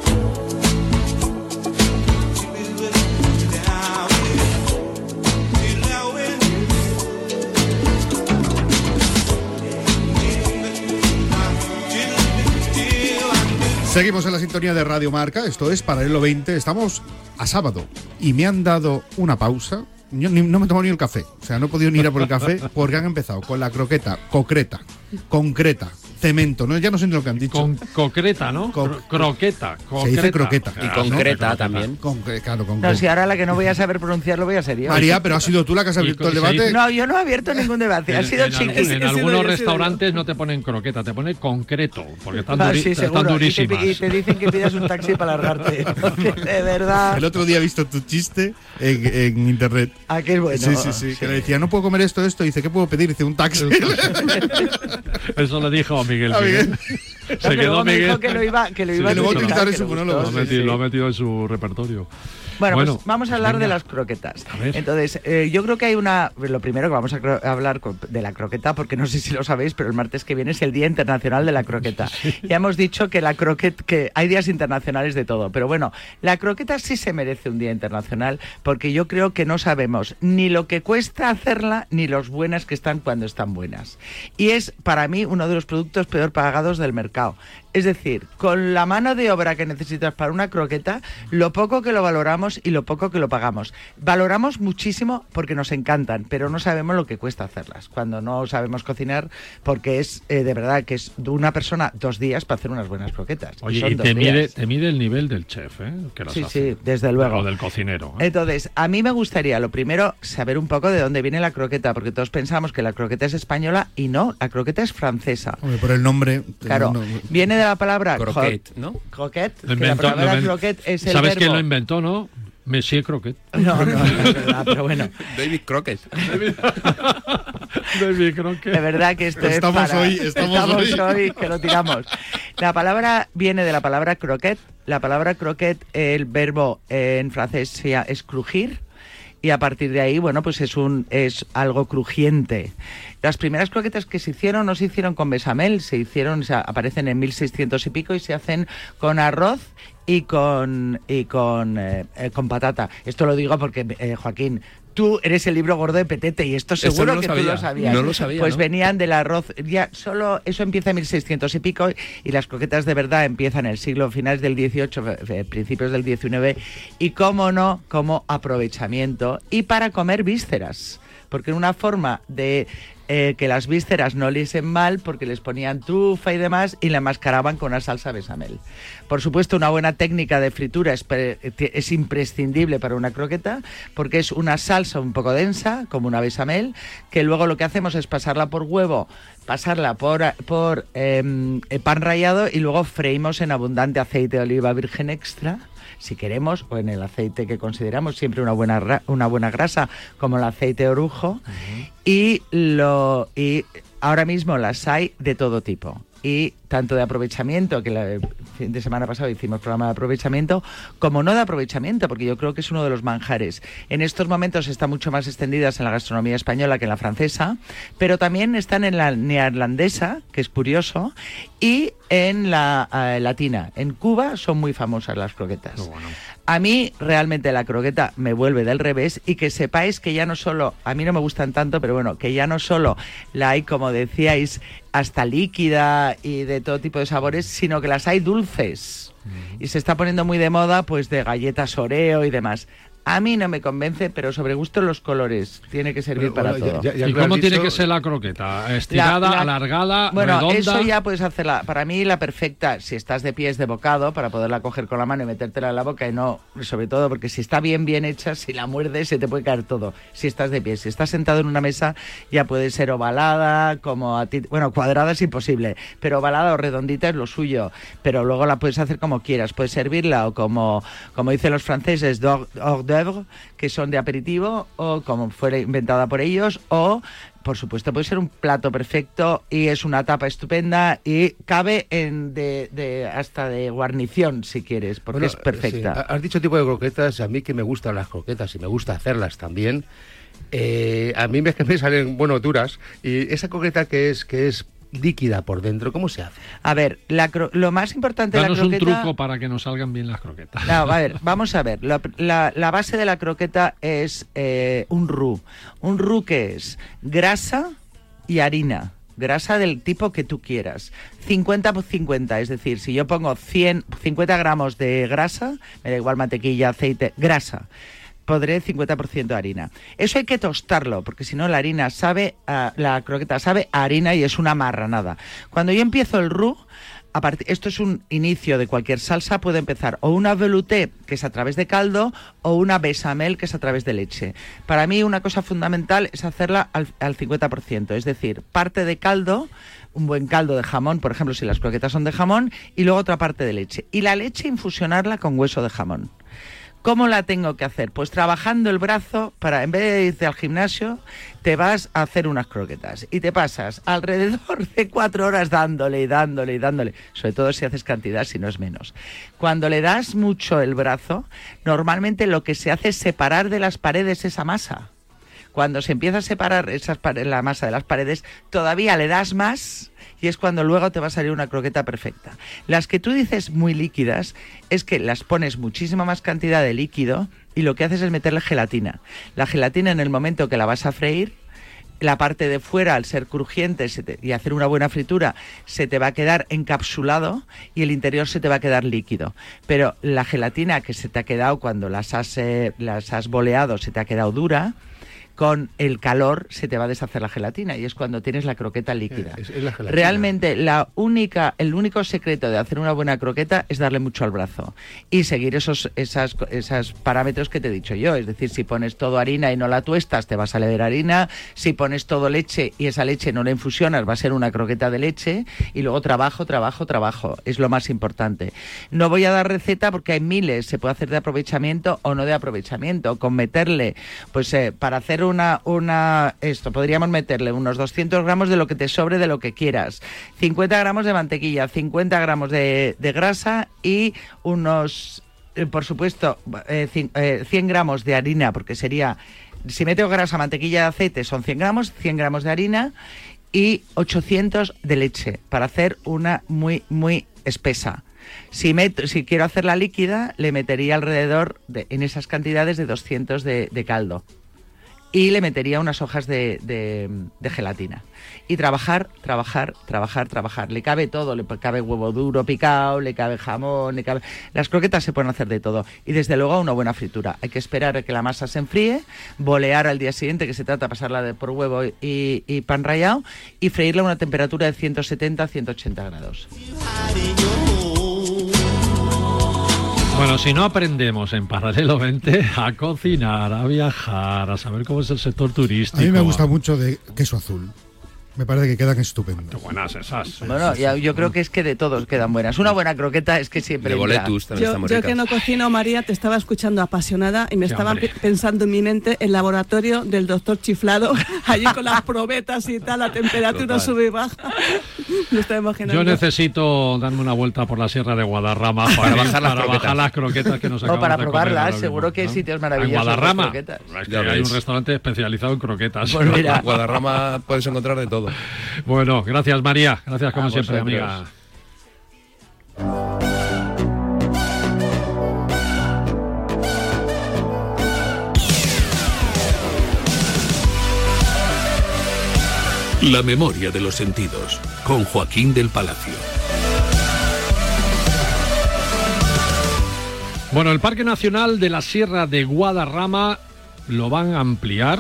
Seguimos en la sintonía de Radio Marca, esto es Paralelo 20, estamos a sábado y me han dado una pausa. Yo no me tomo ni el café, o sea, no he podido ni ir a por el café porque han empezado con la croqueta concreta, concreta, cemento, ¿no? ya no sé ni lo que han dicho. Con concreta, ¿no? Cro- croqueta. Se dice croqueta. Claro, Y ¿no? concreta también. Concre- claro, No, concreta. si ahora la que no voy a saber pronunciarlo voy a ser yo. María, pero has sido tú la que has abierto el debate. No, yo no he abierto ningún debate. Ha En- sido en, chiquis. en algunos restaurantes no te ponen croqueta, te ponen concreto, porque están, Ah, duri- sí, están seguro. Y te, durísimas. y te dicen que pidas un taxi para largarte. De verdad. El otro día he visto tu chiste en, en internet. Ah, es bueno. Sí, sí, sí, Que le decía, no puedo comer esto, esto. Y dice, ¿qué puedo pedir? Dice, un taxi. Eso le dijo a Miguel. A Miguel. Se quedó Miguel. dijo que lo iba- que lo iba a utilizar lo- en su que lo monólogo, Lo ha sí, metido, sí. lo ha metido en su repertorio. Bueno, Bueno, pues vamos a hablar de las croquetas. Entonces, eh, yo creo que hay una. Lo primero que vamos a hablar de la croqueta, porque no sé si lo sabéis, pero el martes que viene es el Día Internacional de la Croqueta. Ya hemos dicho que la croqueta, que hay días internacionales de todo, pero bueno, la croqueta sí se merece un día internacional, porque yo creo que no sabemos ni lo que cuesta hacerla, ni los buenas que están cuando están buenas. Y es para mí uno de los productos peor pagados del mercado. Es decir, con la mano de obra que necesitas para una croqueta, lo poco que lo valoramos y lo poco que lo pagamos. Valoramos muchísimo porque nos encantan, pero no sabemos lo que cuesta hacerlas. Cuando no sabemos cocinar, porque es eh, de verdad que es de una persona dos días para hacer unas buenas croquetas. Oye, son y te mide, días. te mide el nivel del chef, ¿eh? Que las Sí, hace. sí, desde luego. O del cocinero. ¿eh? Entonces, a mí me gustaría, lo primero, saber un poco de dónde viene la croqueta, porque todos pensamos que la croqueta es española y no, la croqueta es francesa. Hombre, por el nombre. Claro, no- viene de la palabra Croquet, ¿no? Croquet, Lo que la inventó- palabra lo croquet es el ¿Sabes verbo. quién lo inventó, no? Monsieur Croquet. No, no, no es verdad, pero bueno. David Crockett. David Croquet. De verdad que esto Estamos es para... hoy- estamos hoy. que lo tiramos. La palabra viene de la palabra croquet. La palabra croquet, el verbo eh, en francés es crujir. Y a partir de ahí, bueno, pues es un es algo crujiente. Las primeras croquetas que se hicieron no se hicieron con besamel, se hicieron, o sea, aparecen en 1600 y pico y se hacen con arroz y con y con, eh, eh, con patata. Esto lo digo porque, eh, Joaquín, tú eres el libro gordo de Petete y esto Esto seguro no que tú lo sabías. no lo sabía, Pues ¿no? venían del arroz, ya solo eso empieza en 1600 y pico y las croquetas de verdad empiezan en el siglo finales del 18, eh, principios del 19 y cómo no, como aprovechamiento y para comer vísceras, porque una forma de eh, que las vísceras no oliesen mal porque les ponían trufa y demás y la enmascaraban con una salsa bechamel. Por supuesto, una buena técnica de fritura es, pre- es imprescindible para una croqueta porque es una salsa un poco densa, como una bechamel, que luego lo que hacemos es pasarla por huevo, pasarla por, por em, eh, pan rallado y luego freímos en abundante aceite de oliva virgen extra si queremos, o en el aceite que consideramos siempre una buena, una buena grasa, como el aceite orujo. y, lo, y ahora mismo las hay de todo tipo. Y tanto de aprovechamiento, que el fin de semana pasado hicimos programa de aprovechamiento, como no de aprovechamiento, porque yo creo que es uno de los manjares. En estos momentos están mucho más extendidas en la gastronomía española que en la francesa, pero también están en la neerlandesa, que es curioso, y en la eh, latina. En Cuba son muy famosas las croquetas. A mí realmente la croqueta me vuelve del revés y que sepáis que ya no solo, a mí no me gustan tanto, pero bueno, que ya no solo la hay, como decíais, hasta líquida y de todo tipo de sabores, sino que las hay dulces. Y se está poniendo muy de moda pues de galletas Oreo y demás. A mí no me convence, pero sobre gusto los colores. Tiene que servir Pero, para bueno, ya- todo. ya- ya ¿Y cómo tiene dicho- que ser la croqueta? ¿Estirada, La- la- alargada, Bueno, redonda? eso ya puedes hacerla. Para mí la perfecta, si estás de pies de bocado, para poderla coger con la mano y metértela en la boca y no, sobre todo porque si está bien bien hecha, si la muerdes se te puede caer todo. Si estás de pies, si estás sentado en una mesa ya puede ser ovalada, como a ti, bueno, cuadrada es imposible, pero ovalada o redondita es lo suyo. Pero luego la puedes hacer como quieras. Puedes servirla o como, como dicen los franceses, d'or- hors que son de aperitivo o como fuera inventada por ellos o por supuesto, puede ser un plato perfecto y es una tapa estupenda y cabe en de, de- hasta de guarnición si quieres, porque Bueno, es perfecta. sí, Has dicho tipo de croquetas, a mí que me gustan las croquetas y me gusta hacerlas también. eh, a mí me, me salen, bueno, duras. Y esa croqueta que es, que es líquida por dentro, ¿cómo se hace? A ver, la cro- lo más importante de la Danos un croqueta... truco para que nos salgan bien las croquetas. No, a ver, vamos a ver. La, la- la base de la croqueta es eh, un roux. ¿Un roux que es? Grasa y harina. Grasa del tipo que tú quieras. 50 por 50, es decir, si yo pongo 100, 50 gramos de grasa, me da igual mantequilla, aceite, grasa, podré 50% de harina. Eso hay que tostarlo, porque si no la harina sabe, la croqueta sabe a harina y es una marranada. Cuando yo empiezo el roux, esto es un inicio de cualquier salsa, puede empezar o una velouté, que es a través de caldo, o una bechamel, que es a través de leche. Para mí una cosa fundamental es hacerla al, al 50%, es decir, parte de caldo, un buen caldo de jamón, por ejemplo, si las croquetas son de jamón, y luego otra parte de leche. Y la leche infusionarla con hueso de jamón. ¿Cómo la tengo que hacer? Pues trabajando el brazo para, en vez de irte al gimnasio, te vas a hacer unas croquetas y te pasas alrededor de cuatro horas dándole y dándole y dándole, sobre todo si haces cantidad, si no es menos. Cuando le das mucho el brazo, normalmente lo que se hace es separar de las paredes esa masa. Cuando se empieza a separar esas la masa de las paredes, todavía le das más y es cuando luego te va a salir una croqueta perfecta. Las que tú dices muy líquidas es que las pones muchísima más cantidad de líquido y lo que haces es meterle gelatina. La gelatina en el momento que la vas a freír la parte de fuera, al ser crujiente y hacer una buena fritura, se te va a quedar encapsulado y el interior se te va a quedar líquido. Pero la gelatina que se te ha quedado cuando las has, eh, las has boleado se te ha quedado dura, con el calor se te va a deshacer la gelatina y es cuando tienes la croqueta líquida. Es- es la gelatina. Realmente la única, el único secreto de hacer una buena croqueta es darle mucho al brazo y seguir esos, esas, esas parámetros que te he dicho yo. Es decir, si pones todo harina y no la tuestas, te va a salir harina. Si pones todo leche y esa leche no la infusionas, va a ser una croqueta de leche. Y luego trabajo, trabajo, trabajo. Es lo más importante. No voy a dar receta porque hay miles. Se puede hacer de aprovechamiento o no de aprovechamiento. Con meterle, pues eh, para hacer una, una, esto, podríamos meterle unos 200 gramos de lo que te sobre de lo que quieras. 50 gramos de mantequilla, 50 gramos de, de grasa y unos, eh, por supuesto, eh, cin- eh, 100 gramos de harina, porque sería, si meto grasa, mantequilla aceite son 100 gramos, 100 gramos de harina y 800 de leche para hacer una muy, muy espesa. Si, meto- si quiero líquida, le metería alrededor, de, en esas cantidades, de 200 de, de caldo. Y le metería unas hojas de, de- gelatina. Y trabajar, trabajar, trabajar, trabajar. Le cabe todo, le cabe huevo duro picado, le cabe jamón, le cabe... Las croquetas se pueden hacer de todo. Y desde luego una buena fritura. Hay que esperar a que la masa se enfríe, bolear al día siguiente, que se trata de pasarla por huevo y, y pan rallado, y freírla a una temperatura de 170-180 grados. Bueno, si no aprendemos en paralelo 20 a cocinar, a viajar, a saber cómo es el sector turístico. A mí me gusta mucho de queso azul. Me parece que quedan estupendas. Qué buenas esas. Bueno, ya- yo creo que es que de todos quedan buenas. Una buena croqueta es que siempre. entra. Yo, yo que no cocino, María, te estaba escuchando apasionada y me Sí, estaba hombre. pensando en mi mente el laboratorio del doctor chiflado, allí con las probetas y tal, la temperatura Total. sube y baja. Me estaba imaginando. Yo necesito darme una vuelta por la Sierra de Guadarrama para, bajar las para croquetas. bajar las croquetas que nos O acabamos para de comer probarlas, mismo, seguro que hay ¿no? sitios maravillosos En de Guadarrama. croquetas. Es que Ya hay un restaurante especializado en croquetas. Pues mira. Guadarrama puedes encontrar de todo. Bueno, gracias María. Gracias como A siempre, vosotros. amiga. La memoria de los sentidos, con Joaquín del Palacio. Bueno, el Parque Nacional de la Sierra de Guadarrama lo van a ampliar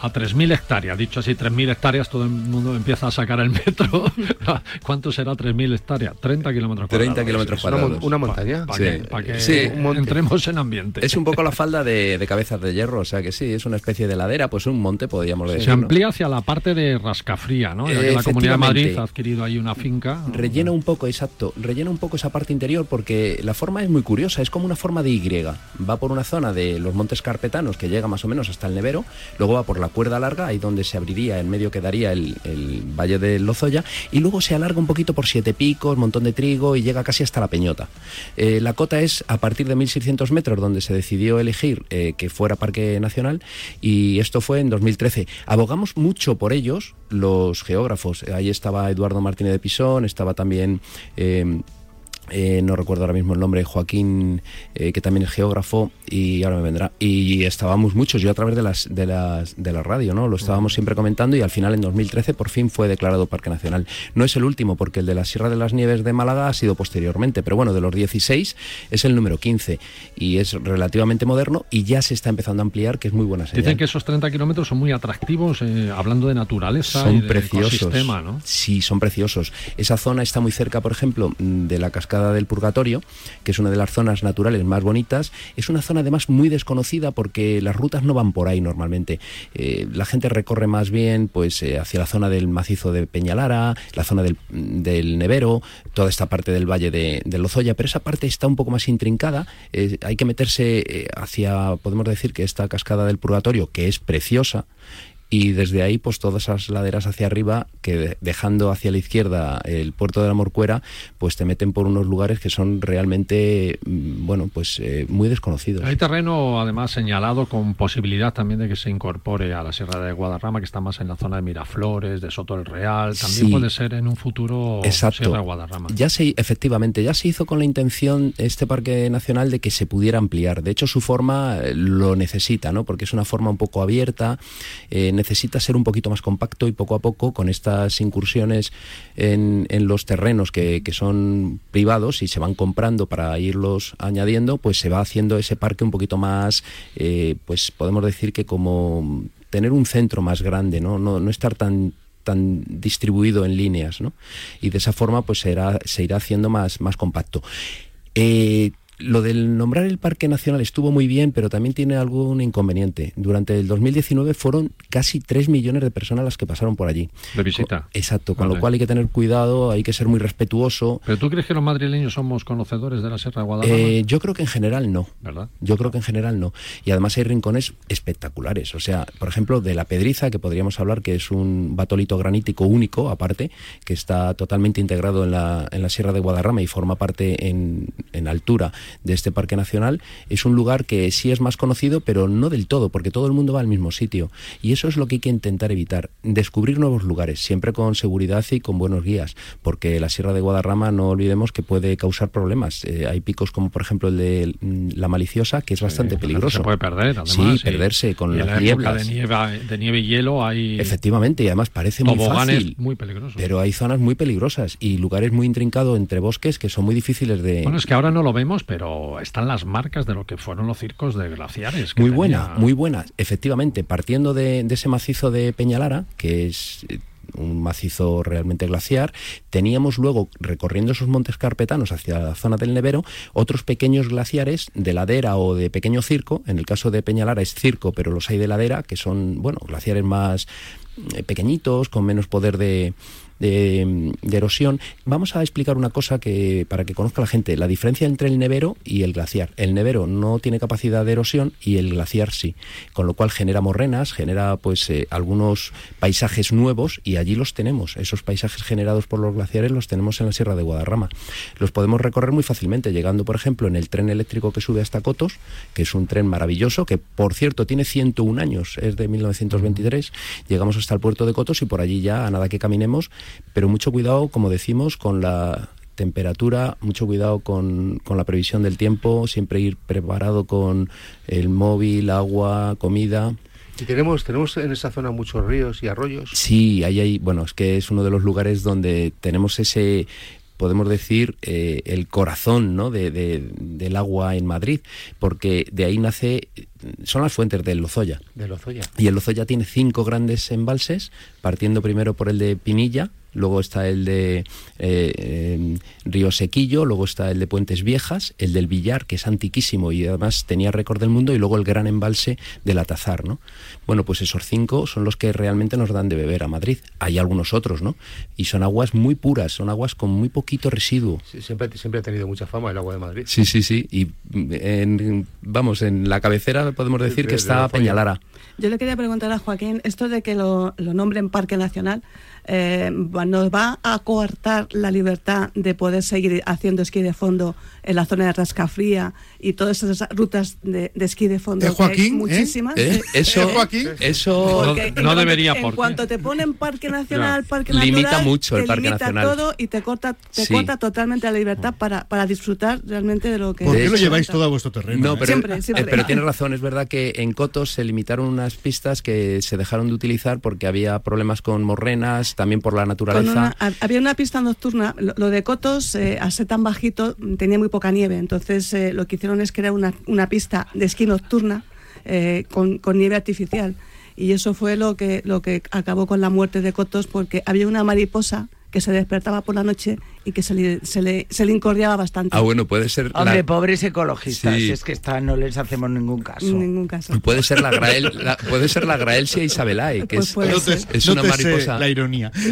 a 3.000 hectáreas. Dicho así, 3.000 hectáreas, todo el mundo empieza a sacar el metro. ¿Cuánto será 3.000 hectáreas? 30 kilómetros 30 cuadrados. kilómetros Es una cuadrados. mon- Una montaña. Para Sí. que, pa' que Sí. entremos en ambiente. Es un poco la falda de, de cabezas de hierro, o sea que sí, es una especie de ladera, pues un monte, podríamos decir. Se amplía hacia la parte de Rascafría, ¿no? Ya que la Comunidad de Madrid ha adquirido ahí una finca. Rellena un poco, exacto, rellena un poco esa parte interior porque la forma es muy curiosa, es como una forma de Y. Va por una zona de los montes carpetanos que llega más o menos hasta el Nevero, luego va por la cuerda larga, ahí donde se abriría, en medio quedaría el, el Valle de Lozoya, y luego se alarga un poquito por Siete Picos, montón de trigo y llega casi hasta la Peñota. Eh, la cota es a partir de 1.600 metros donde se decidió elegir eh, que fuera Parque Nacional y esto fue en 2013. Abogamos mucho por ellos los geógrafos. Ahí estaba Eduardo Martínez de Pisón, estaba también... eh, eh, no recuerdo ahora mismo el nombre, Joaquín, eh, que también es geógrafo, y ahora me vendrá. Y estábamos muchos, yo a través de las de las de la radio, ¿no? Lo estábamos siempre comentando y al final en 2013 por fin fue declarado Parque Nacional. No es el último, porque el de la Sierra de las Nieves de Málaga ha sido posteriormente, pero bueno, de los 16 es el número 15 y es relativamente moderno y ya se está empezando a ampliar, que es muy buena señal. Dicen que esos 30 kilómetros son muy atractivos, eh, hablando de naturaleza y son de preciosos. ecosistema, ¿no? Sí, son preciosos. Esa zona está muy cerca, por ejemplo, de la cascada del Purgatorio, que es una de las zonas naturales más bonitas. Es una zona además muy desconocida porque las rutas no van por ahí normalmente. Eh, la gente recorre más bien pues eh, hacia la zona del macizo de Peñalara, la zona del, del Nevero, toda esta parte del valle de, de Lozoya, pero esa parte está un poco más intrincada. Eh, hay que meterse hacia, podemos decir que esta cascada del Purgatorio, que es preciosa, y desde ahí pues todas esas laderas hacia arriba que de- dejando hacia la izquierda el puerto de la Morcuera pues te meten por unos lugares que son realmente mm, bueno pues eh, muy desconocidos Hay terreno además señalado con posibilidad también de que se incorpore a la Sierra de Guadarrama, que está más en la zona de Miraflores, de Soto del Real. También Sí. puede ser en un futuro Exacto. Sierra de Guadarrama. Ya se, efectivamente, ya se hizo con la intención este parque nacional de que se pudiera ampliar. De hecho, su forma eh, lo necesita, ¿no? Porque es una forma un poco abierta, eh, necesita ser un poquito más compacto y poco a poco, con estas incursiones en, en los terrenos que, que son privados y se van comprando para irlos añadiendo, pues se va haciendo ese parque un poquito más, eh, pues podemos decir que como tener un centro más grande, ¿no? No, no estar tan tan distribuido en líneas, ¿no? Y de esa forma, pues se irá, se irá haciendo más, más compacto. Eh, lo del nombrar el Parque Nacional estuvo muy bien, pero también tiene algún inconveniente. Durante el 2019 fueron casi 3 millones de personas las que pasaron por allí. De visita. Exacto, con Vale. lo cual hay que tener cuidado, hay que ser muy respetuoso. ¿Pero tú crees que los madrileños somos conocedores de la Sierra de Guadarrama? Eh, yo creo que en general no. ¿Verdad? Yo creo que en general no. Y además hay rincones espectaculares. O sea, por ejemplo, de la Pedriza, que podríamos hablar que es un batolito granítico único, aparte, que está totalmente integrado en la, en la Sierra de Guadarrama y forma parte en, en altura de este Parque Nacional, es un lugar que sí es más conocido, pero no del todo, porque todo el mundo va al mismo sitio. Y eso es lo que hay que intentar evitar. Descubrir nuevos lugares, siempre con seguridad y con buenos guías, porque la Sierra de Guadarrama, no olvidemos que puede causar problemas. Eh, hay picos como, por ejemplo, el de mm, la Maliciosa, que es bastante peligroso. Se puede perder, además. Sí, y- perderse con y las la nieblas. de nieve, de nieve y hielo hay Efectivamente, y además parece muy fácil. muy peligrosos. Pero hay zonas muy peligrosas y lugares muy intrincados entre bosques que son muy difíciles de... Bueno, es que ahora no lo vemos, pero están las marcas de lo que fueron los circos de glaciares. Muy tenía- buena, muy buena. Efectivamente, partiendo de, de ese macizo de Peñalara, que es eh, un macizo realmente glaciar. Teníamos luego, recorriendo esos montes carpetanos hacia la zona del Nevero, otros pequeños glaciares de ladera o de pequeño circo. En el caso de Peñalara es circo, pero los hay de ladera, que son, bueno, glaciares más eh, pequeñitos, con menos poder de, de, de erosión. Vamos a explicar una cosa que para que conozca la gente, la diferencia entre el nevero y el glaciar. El nevero no tiene capacidad de erosión y el glaciar sí, con lo cual genera morrenas, genera pues eh, algunos paisajes nuevos y allí los tenemos. Esos paisajes generados por los glaciares los tenemos en la Sierra de Guadarrama. Los podemos recorrer muy fácilmente, llegando por ejemplo en el tren eléctrico que sube hasta Cotos, que es un tren maravilloso, que por cierto tiene 101 años, es de 1923. Llegamos hasta el puerto de Cotos y por allí ya a nada que caminemos pero mucho cuidado, como decimos, con la temperatura, mucho cuidado con, con, la previsión del tiempo, siempre ir preparado con el móvil, agua, comida. Y tenemos, tenemos en esa zona muchos ríos y arroyos. Sí, ahí hay, bueno, es que es uno de los lugares donde tenemos ese podemos decir, eh, el corazón ¿no? de, de, del agua en Madrid, porque de ahí nace, son las fuentes del Lozoya. De Lozoya. Y el Lozoya tiene cinco grandes embalses, partiendo primero por el de Pinilla, luego está el de eh, eh, Río Sequillo, luego está el de Puentes Viejas, el del Villar, que es antiquísimo y además tenía récord del mundo, y luego el gran embalse del Atazar, ¿no? Bueno, pues esos cinco son los que realmente nos dan de beber a Madrid. Hay algunos otros, ¿no? Y son aguas muy puras, son aguas con muy poquito residuo. Sí, siempre, siempre ha tenido mucha fama el agua de Madrid. Sí, sí, sí. Y en, vamos, en la cabecera podemos decir Sí, que de- está de la Peñalara. Yo le quería preguntar a Joaquín, esto de que lo, lo nombren Parque Nacional, eh, va- ¿nos va a coartar la libertad de poder seguir haciendo esquí de fondo en la zona de Rascafría y todas esas rutas de, de esquí de fondo? ¿Eh, que hay Joaquín? ¿Eh? Muchísimas. ¿Eh? Eso, ¿Eh, Joaquín? eso Porque en no cuanto- debería, En cuanto te ponen Parque Nacional. Parque Limita Natural, mucho el te Parque limita Nacional. todo y te corta, te Sí. corta totalmente la libertad para, para disfrutar realmente de lo que... ¿Por qué lo lleváis todo a vuestro terreno? No, pero, Siempre, siempre. eh, pero tienes razón, es verdad que en Cotos se limitaron unas pistas que se dejaron de utilizar porque había problemas con morrenas, también por la naturaleza. había una pista nocturna, lo, de Cotos, eh, al ser tan bajito, tenía muy poca nieve, entonces eh, lo que hicieron es crear una, una pista de esquí nocturna eh, con, con nieve artificial. Y eso fue lo que, lo que acabó con la muerte de Cotos, porque había una mariposa que se despertaba por la noche y que se le, se le, se le incordiaba bastante. Ah, bueno, puede ser Hombre, la, pobres ecologistas, Sí. es que esta no les hacemos ningún caso. Ningún caso. puede ser la Grael, la- puede ser la Graelsia Isabelae, que Pues es, Nótese- ser. es una mariposa. La ironía.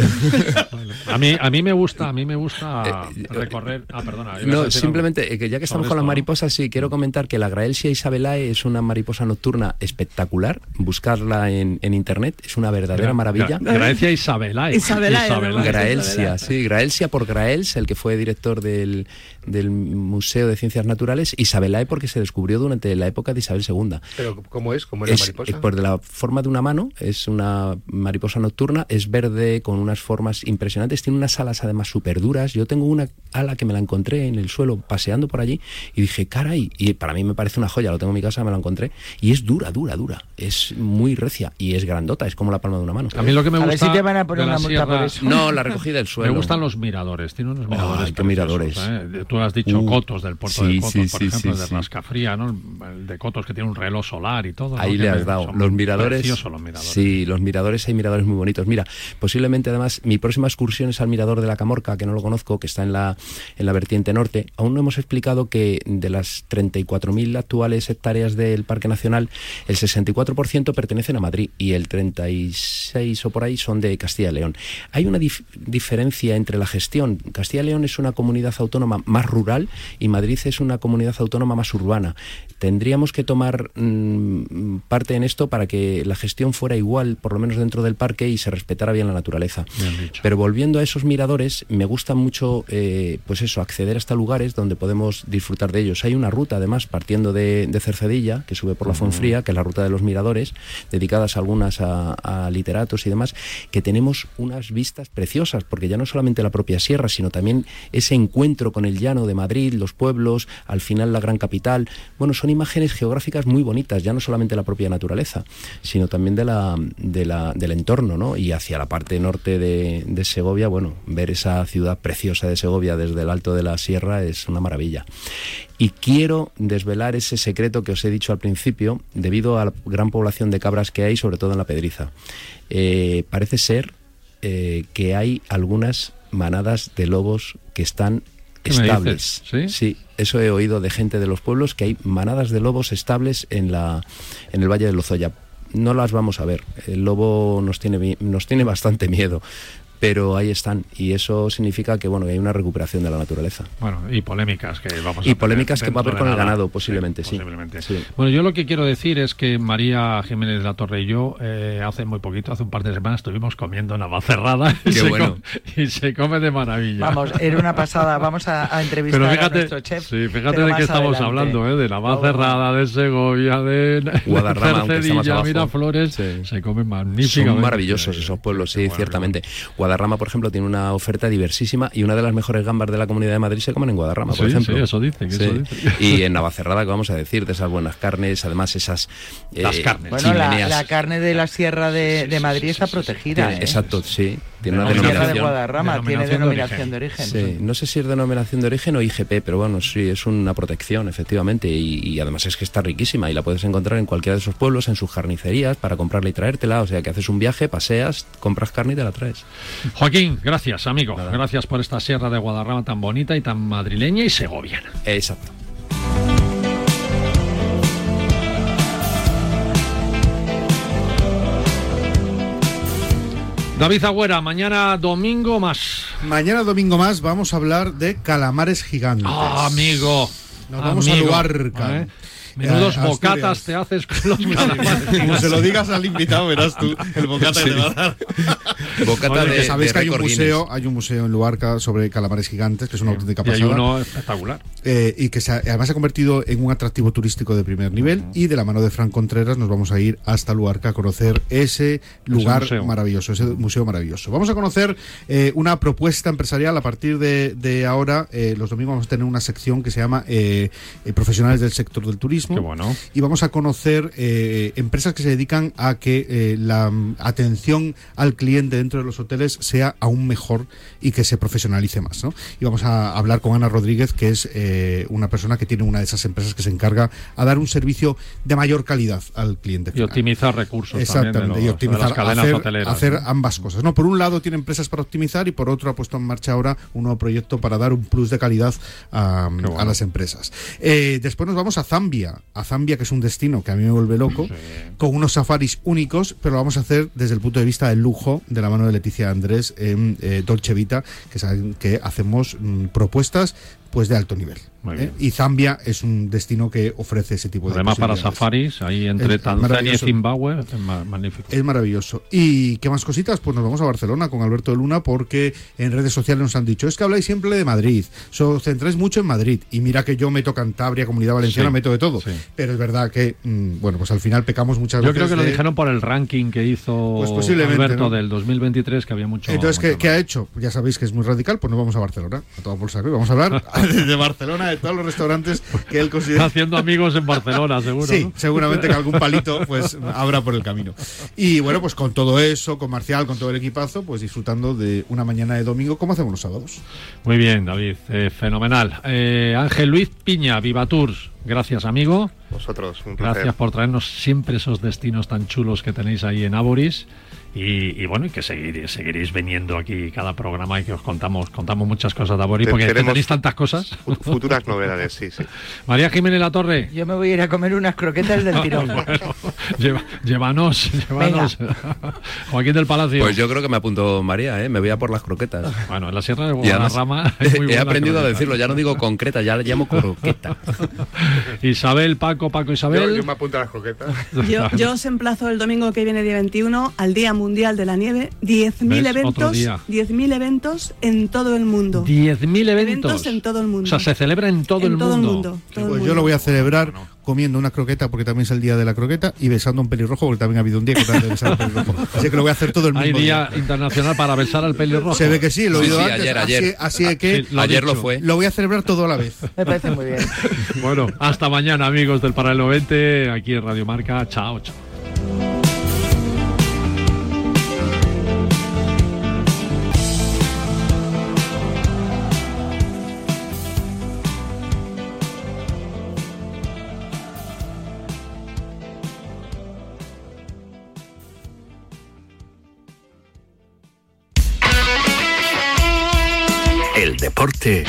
A mí, a mí me gusta, a mí me gusta recorrer. Ah, perdona. No, simplemente eh, que ya que estamos con las mariposas, sí, quiero comentar que la Graelsia isabelae es una mariposa nocturna espectacular. Buscarla en, en internet, es una verdadera Gra- maravilla. Gra- Gracia Isabelae. Isabelae, Isabelae. Graelsia, sí, Graelsia por El que fue director del, del Museo de Ciencias Naturales, Isabelae porque se descubrió durante la época de Isabel II. Pero ¿cómo es? ¿Cómo es, la Es, mariposa? eh, por de la forma de una mano, es una mariposa nocturna, es verde con unas formas impresionantes, tiene unas alas además súper duras. Yo tengo una ala que me la encontré en el suelo paseando por allí y dije, caray, y para mí me parece una joya, lo tengo en mi casa, me la encontré, y es dura, dura, dura, es muy recia y es grandota, es como la palma de una mano. A mí lo que me A ver gusta. si te van a poner la una multa por eso. No, la recogida del suelo. Me gustan los miradores, tiene unos miradores. Ay, qué preciosos, miradores. ¿eh? Tú has dicho Uh, Cotos, del puerto sí, de Cotos, sí, por sí, ejemplo, de. Rascafría, ¿no? El de Cotos que tiene un reloj solar y todo. Ahí le has dado. Los miradores. preciosos los miradores. Sí, los miradores hay miradores muy bonitos. Mira, posiblemente además mi próxima excursión es al mirador de la Camorca, que no lo conozco, que está en la, en la vertiente norte. Aún no hemos explicado que de las 34.000 actuales hectáreas del Parque Nacional, el 64% pertenecen a Madrid y el 36 o por ahí son de Castilla y León. Hay una dif- diferencia entre la gestión. Castilla y León es una comunidad autónoma más rural y Madrid es una comunidad autónoma más urbana. Tendríamos que tomar mm, parte en esto para que la gestión fuera igual, por lo menos dentro del parque, y se respetara bien la naturaleza. Bien. Pero volviendo a esos miradores, me gusta mucho, eh, pues eso, acceder hasta lugares donde podemos disfrutar de ellos. Hay una ruta, además, partiendo de, de Cercedilla, que sube por la Fonfría, que es la ruta de los miradores, dedicadas algunas a, a literatos y demás, que tenemos unas vistas preciosas, porque ya no solamente la propia sierra, sino también ese encuentro con el llano de Madrid, los pueblos, al final la gran capital. Bueno, son imágenes geográficas muy bonitas, ya no solamente la propia naturaleza, sino también de la, de la- del entorno, ¿no? Y hacia la parte norte de, de Segovia, bueno, ver esa ciudad preciosa de Segovia desde el alto de la sierra es una maravilla. Y quiero desvelar ese secreto que os he dicho al principio, debido a la gran población de cabras que hay, sobre todo en la Pedriza. Eh, parece ser eh, que hay algunas manadas de lobos que están ¿Qué me estables. ¿Sí? eso he oído de gente de los pueblos que hay manadas de lobos estables en la en el Valle de Lozoya. No las vamos a ver. El lobo nos tiene nos tiene bastante miedo, pero ahí están y eso significa que bueno, que hay una recuperación de la naturaleza. Bueno, y polémicas que vamos a Y polémicas que va a haber con el ganado posiblemente, sí. posiblemente. Sí. Bueno, yo lo que quiero decir es que María Jiménez de la Torre y yo eh, hace muy poquito, hace un par de semanas, estuvimos comiendo navacerrada y, Qué se, bueno. come, y se come de maravilla. Vamos, era una pasada. Vamos a, a entrevistar Pero a fíjate, nuestro chef. sí, fíjate pero de más qué estamos adelante. hablando, ¿eh? de Navacerrada, de Segovia, de Guadarrama, Cercedilla. Miraflores, Sí. se comen magníficamente. Son maravillosos esos pueblos, sí, ciertamente. Guadarrama, por ejemplo, tiene una oferta diversísima y una de las mejores gambas de la Comunidad de Madrid se comen en Guadarrama, por Sí, ejemplo. sí, eso dicen, eso Sí. dicen. Y en Navacerrada, que vamos a decir, de esas buenas carnes, además esas eh, Las carnes. Bueno, la, carne de la Sierra de, de Madrid está protegida. Tiene- ¿eh? Exacto, sí. Tiene una de denominación. Guadarrama tiene denominación de origen. Sí, no sé si es denominación de origen o IGP, pero bueno, sí, es una protección, efectivamente, y, y además es que está riquísima y la puedes encontrar en cualquiera de esos pueblos, en sus carnicerías, para comprarla y traértela, o sea que haces un viaje, paseas, compras carne y te la traes. Joaquín, gracias, amigo. Gracias por esta sierra de Guadarrama tan bonita y tan madrileña y segoviana. Exacto. David Agüera, mañana domingo más. Mañana domingo más vamos a hablar de calamares gigantes. Ah, amigo. Nos vamos a Amigo, Luarca. ¿eh? Menudos Eh, bocatas te haces con los calamares. Como se lo digas al invitado, verás tú el bocata que te va a dar. Bocata Oye, de- que sabéis de que hay un museo, hay un museo en Luarca sobre calamares gigantes, que es una auténtica Y hay pasada. uno espectacular. Eh, y que se ha- además se ha convertido en un atractivo turístico de primer nivel y de la mano de Fran Contreras nos vamos a ir hasta Luarca a conocer ese lugar maravilloso, ese museo maravilloso. Vamos a conocer eh, una propuesta empresarial a partir de, de ahora, eh, los domingos vamos a tener una sección que se llama eh, eh, Profesionales del Sector del Turismo Qué bueno. y vamos a conocer eh, empresas que se dedican a que eh, la atención al cliente dentro de los hoteles sea aún mejor y que se profesionalice más. ¿no? Y vamos a hablar con Ana Rodríguez, que es eh, una persona que tiene una de esas empresas que se encarga a dar un servicio de mayor calidad al cliente. Y optimizar recursos Exactamente, también de, los- y de optimizar, las cadenas hacer, hoteleras. hacer ¿no? ambas cosas. No, por un lado tiene empresas para optimizar y por otro ha puesto en marcha ahora un nuevo proyecto para dar un plus de calidad a, a las empresas. Eh, después nos vamos a Zambia, a Zambia que es un destino que a mí me vuelve loco, con unos safaris únicos, pero lo vamos a hacer desde el punto de vista del lujo, de la mano de Leticia Andrés en eh, Dolce Vita, que saben que hacemos mm, propuestas pues de alto nivel. ¿eh? Y Zambia es un destino que ofrece ese tipo de Además, para safaris, ahí entre Es Tanzania y. Zimbabue, es ma- magnífico. Es maravilloso. ¿Y qué más cositas? Pues nos vamos a Barcelona con Alberto de Luna porque en redes sociales nos han dicho, es que habláis siempre de Madrid, os centráis mucho en Madrid y mira que yo meto Cantabria, Comunidad Valenciana, Sí, meto de todo. sí. Pero es verdad que, mm, bueno, pues al final pecamos muchas Yo veces creo que lo dijeron por el ranking que hizo Pues posiblemente, Alberto ¿no? del 2023, que había mucho. Entonces, ¿qué, qué ha hecho? Ya sabéis que es muy radical, pues nos vamos a Barcelona, a toda bolsa. Vamos a hablar de Barcelona, de todos los restaurantes que él considera... Haciendo amigos en Barcelona, seguro. Sí, ¿no? seguramente que algún palito pues habrá por el camino. Y bueno, pues con todo eso, con Marcial, con todo el equipazo, pues disfrutando de una mañana de domingo, como hacemos los sábados. Muy bien, David, eh, fenomenal. Eh, Ángel Luis Piña, Viva Tours, gracias, amigo. Vosotros, un placer. Gracias por traernos siempre esos destinos tan chulos que tenéis ahí en Aboris. Y, y bueno, y que seguiréis, seguiréis viniendo aquí cada programa y que os contamos contamos muchas cosas de Aboris, Te- porque tenemos tenéis tantas cosas. fu- Futuras novedades, sí, sí. María Jiménez La Torre. Yo me voy a ir a comer unas croquetas del tirón. Bueno, lleva- llévanos, llévanos. Joaquín del Palacio. Pues yo creo que me apuntó María, ¿eh? me voy a por las croquetas. Bueno, en la Sierra de Guadarrama muy he aprendido a croqueta. decirlo, ya no digo concreta, ya le llamo croqueta. Isabel, Paco, Paco, Isabel. Yo, yo me apunto a las croquetas. Yo, yo os emplazo el domingo que viene, día 21, al Día Mundial de la Nieve. 10.000 ¿Ves? Otro eventos, día. 10.000 eventos en todo el mundo. 10.000 eventos. en todo el mundo. O sea, se celebra en todo En el todo el mundo. mundo, todo el Pues mundo. yo lo voy a celebrar comiendo una croqueta, porque también es el día de la croqueta, y besando un pelirrojo, porque también ha habido un día que también a un pelirrojo. Así que lo voy a hacer todo el mismo Hay día. día internacional para besar al pelirrojo. Se ve que sí, lo he oído sí, antes. ayer, así, ayer. así que Sí, lo ha Ayer lo fue. lo voy a celebrar todo a la vez. Me parece muy bien. Bueno, hasta mañana, amigos del Paralelo 20, aquí en Radio Marca. Chao, chao. Deporte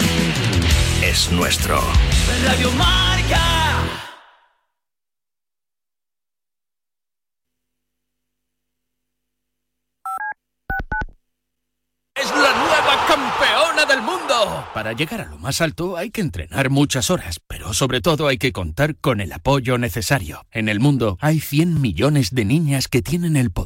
es nuestro. Radio Marca. Es la nueva campeona del mundo. Para llegar a lo más alto hay que entrenar muchas horas, pero sobre todo hay que contar con el apoyo necesario. En el mundo hay 100 millones de niñas que tienen el poder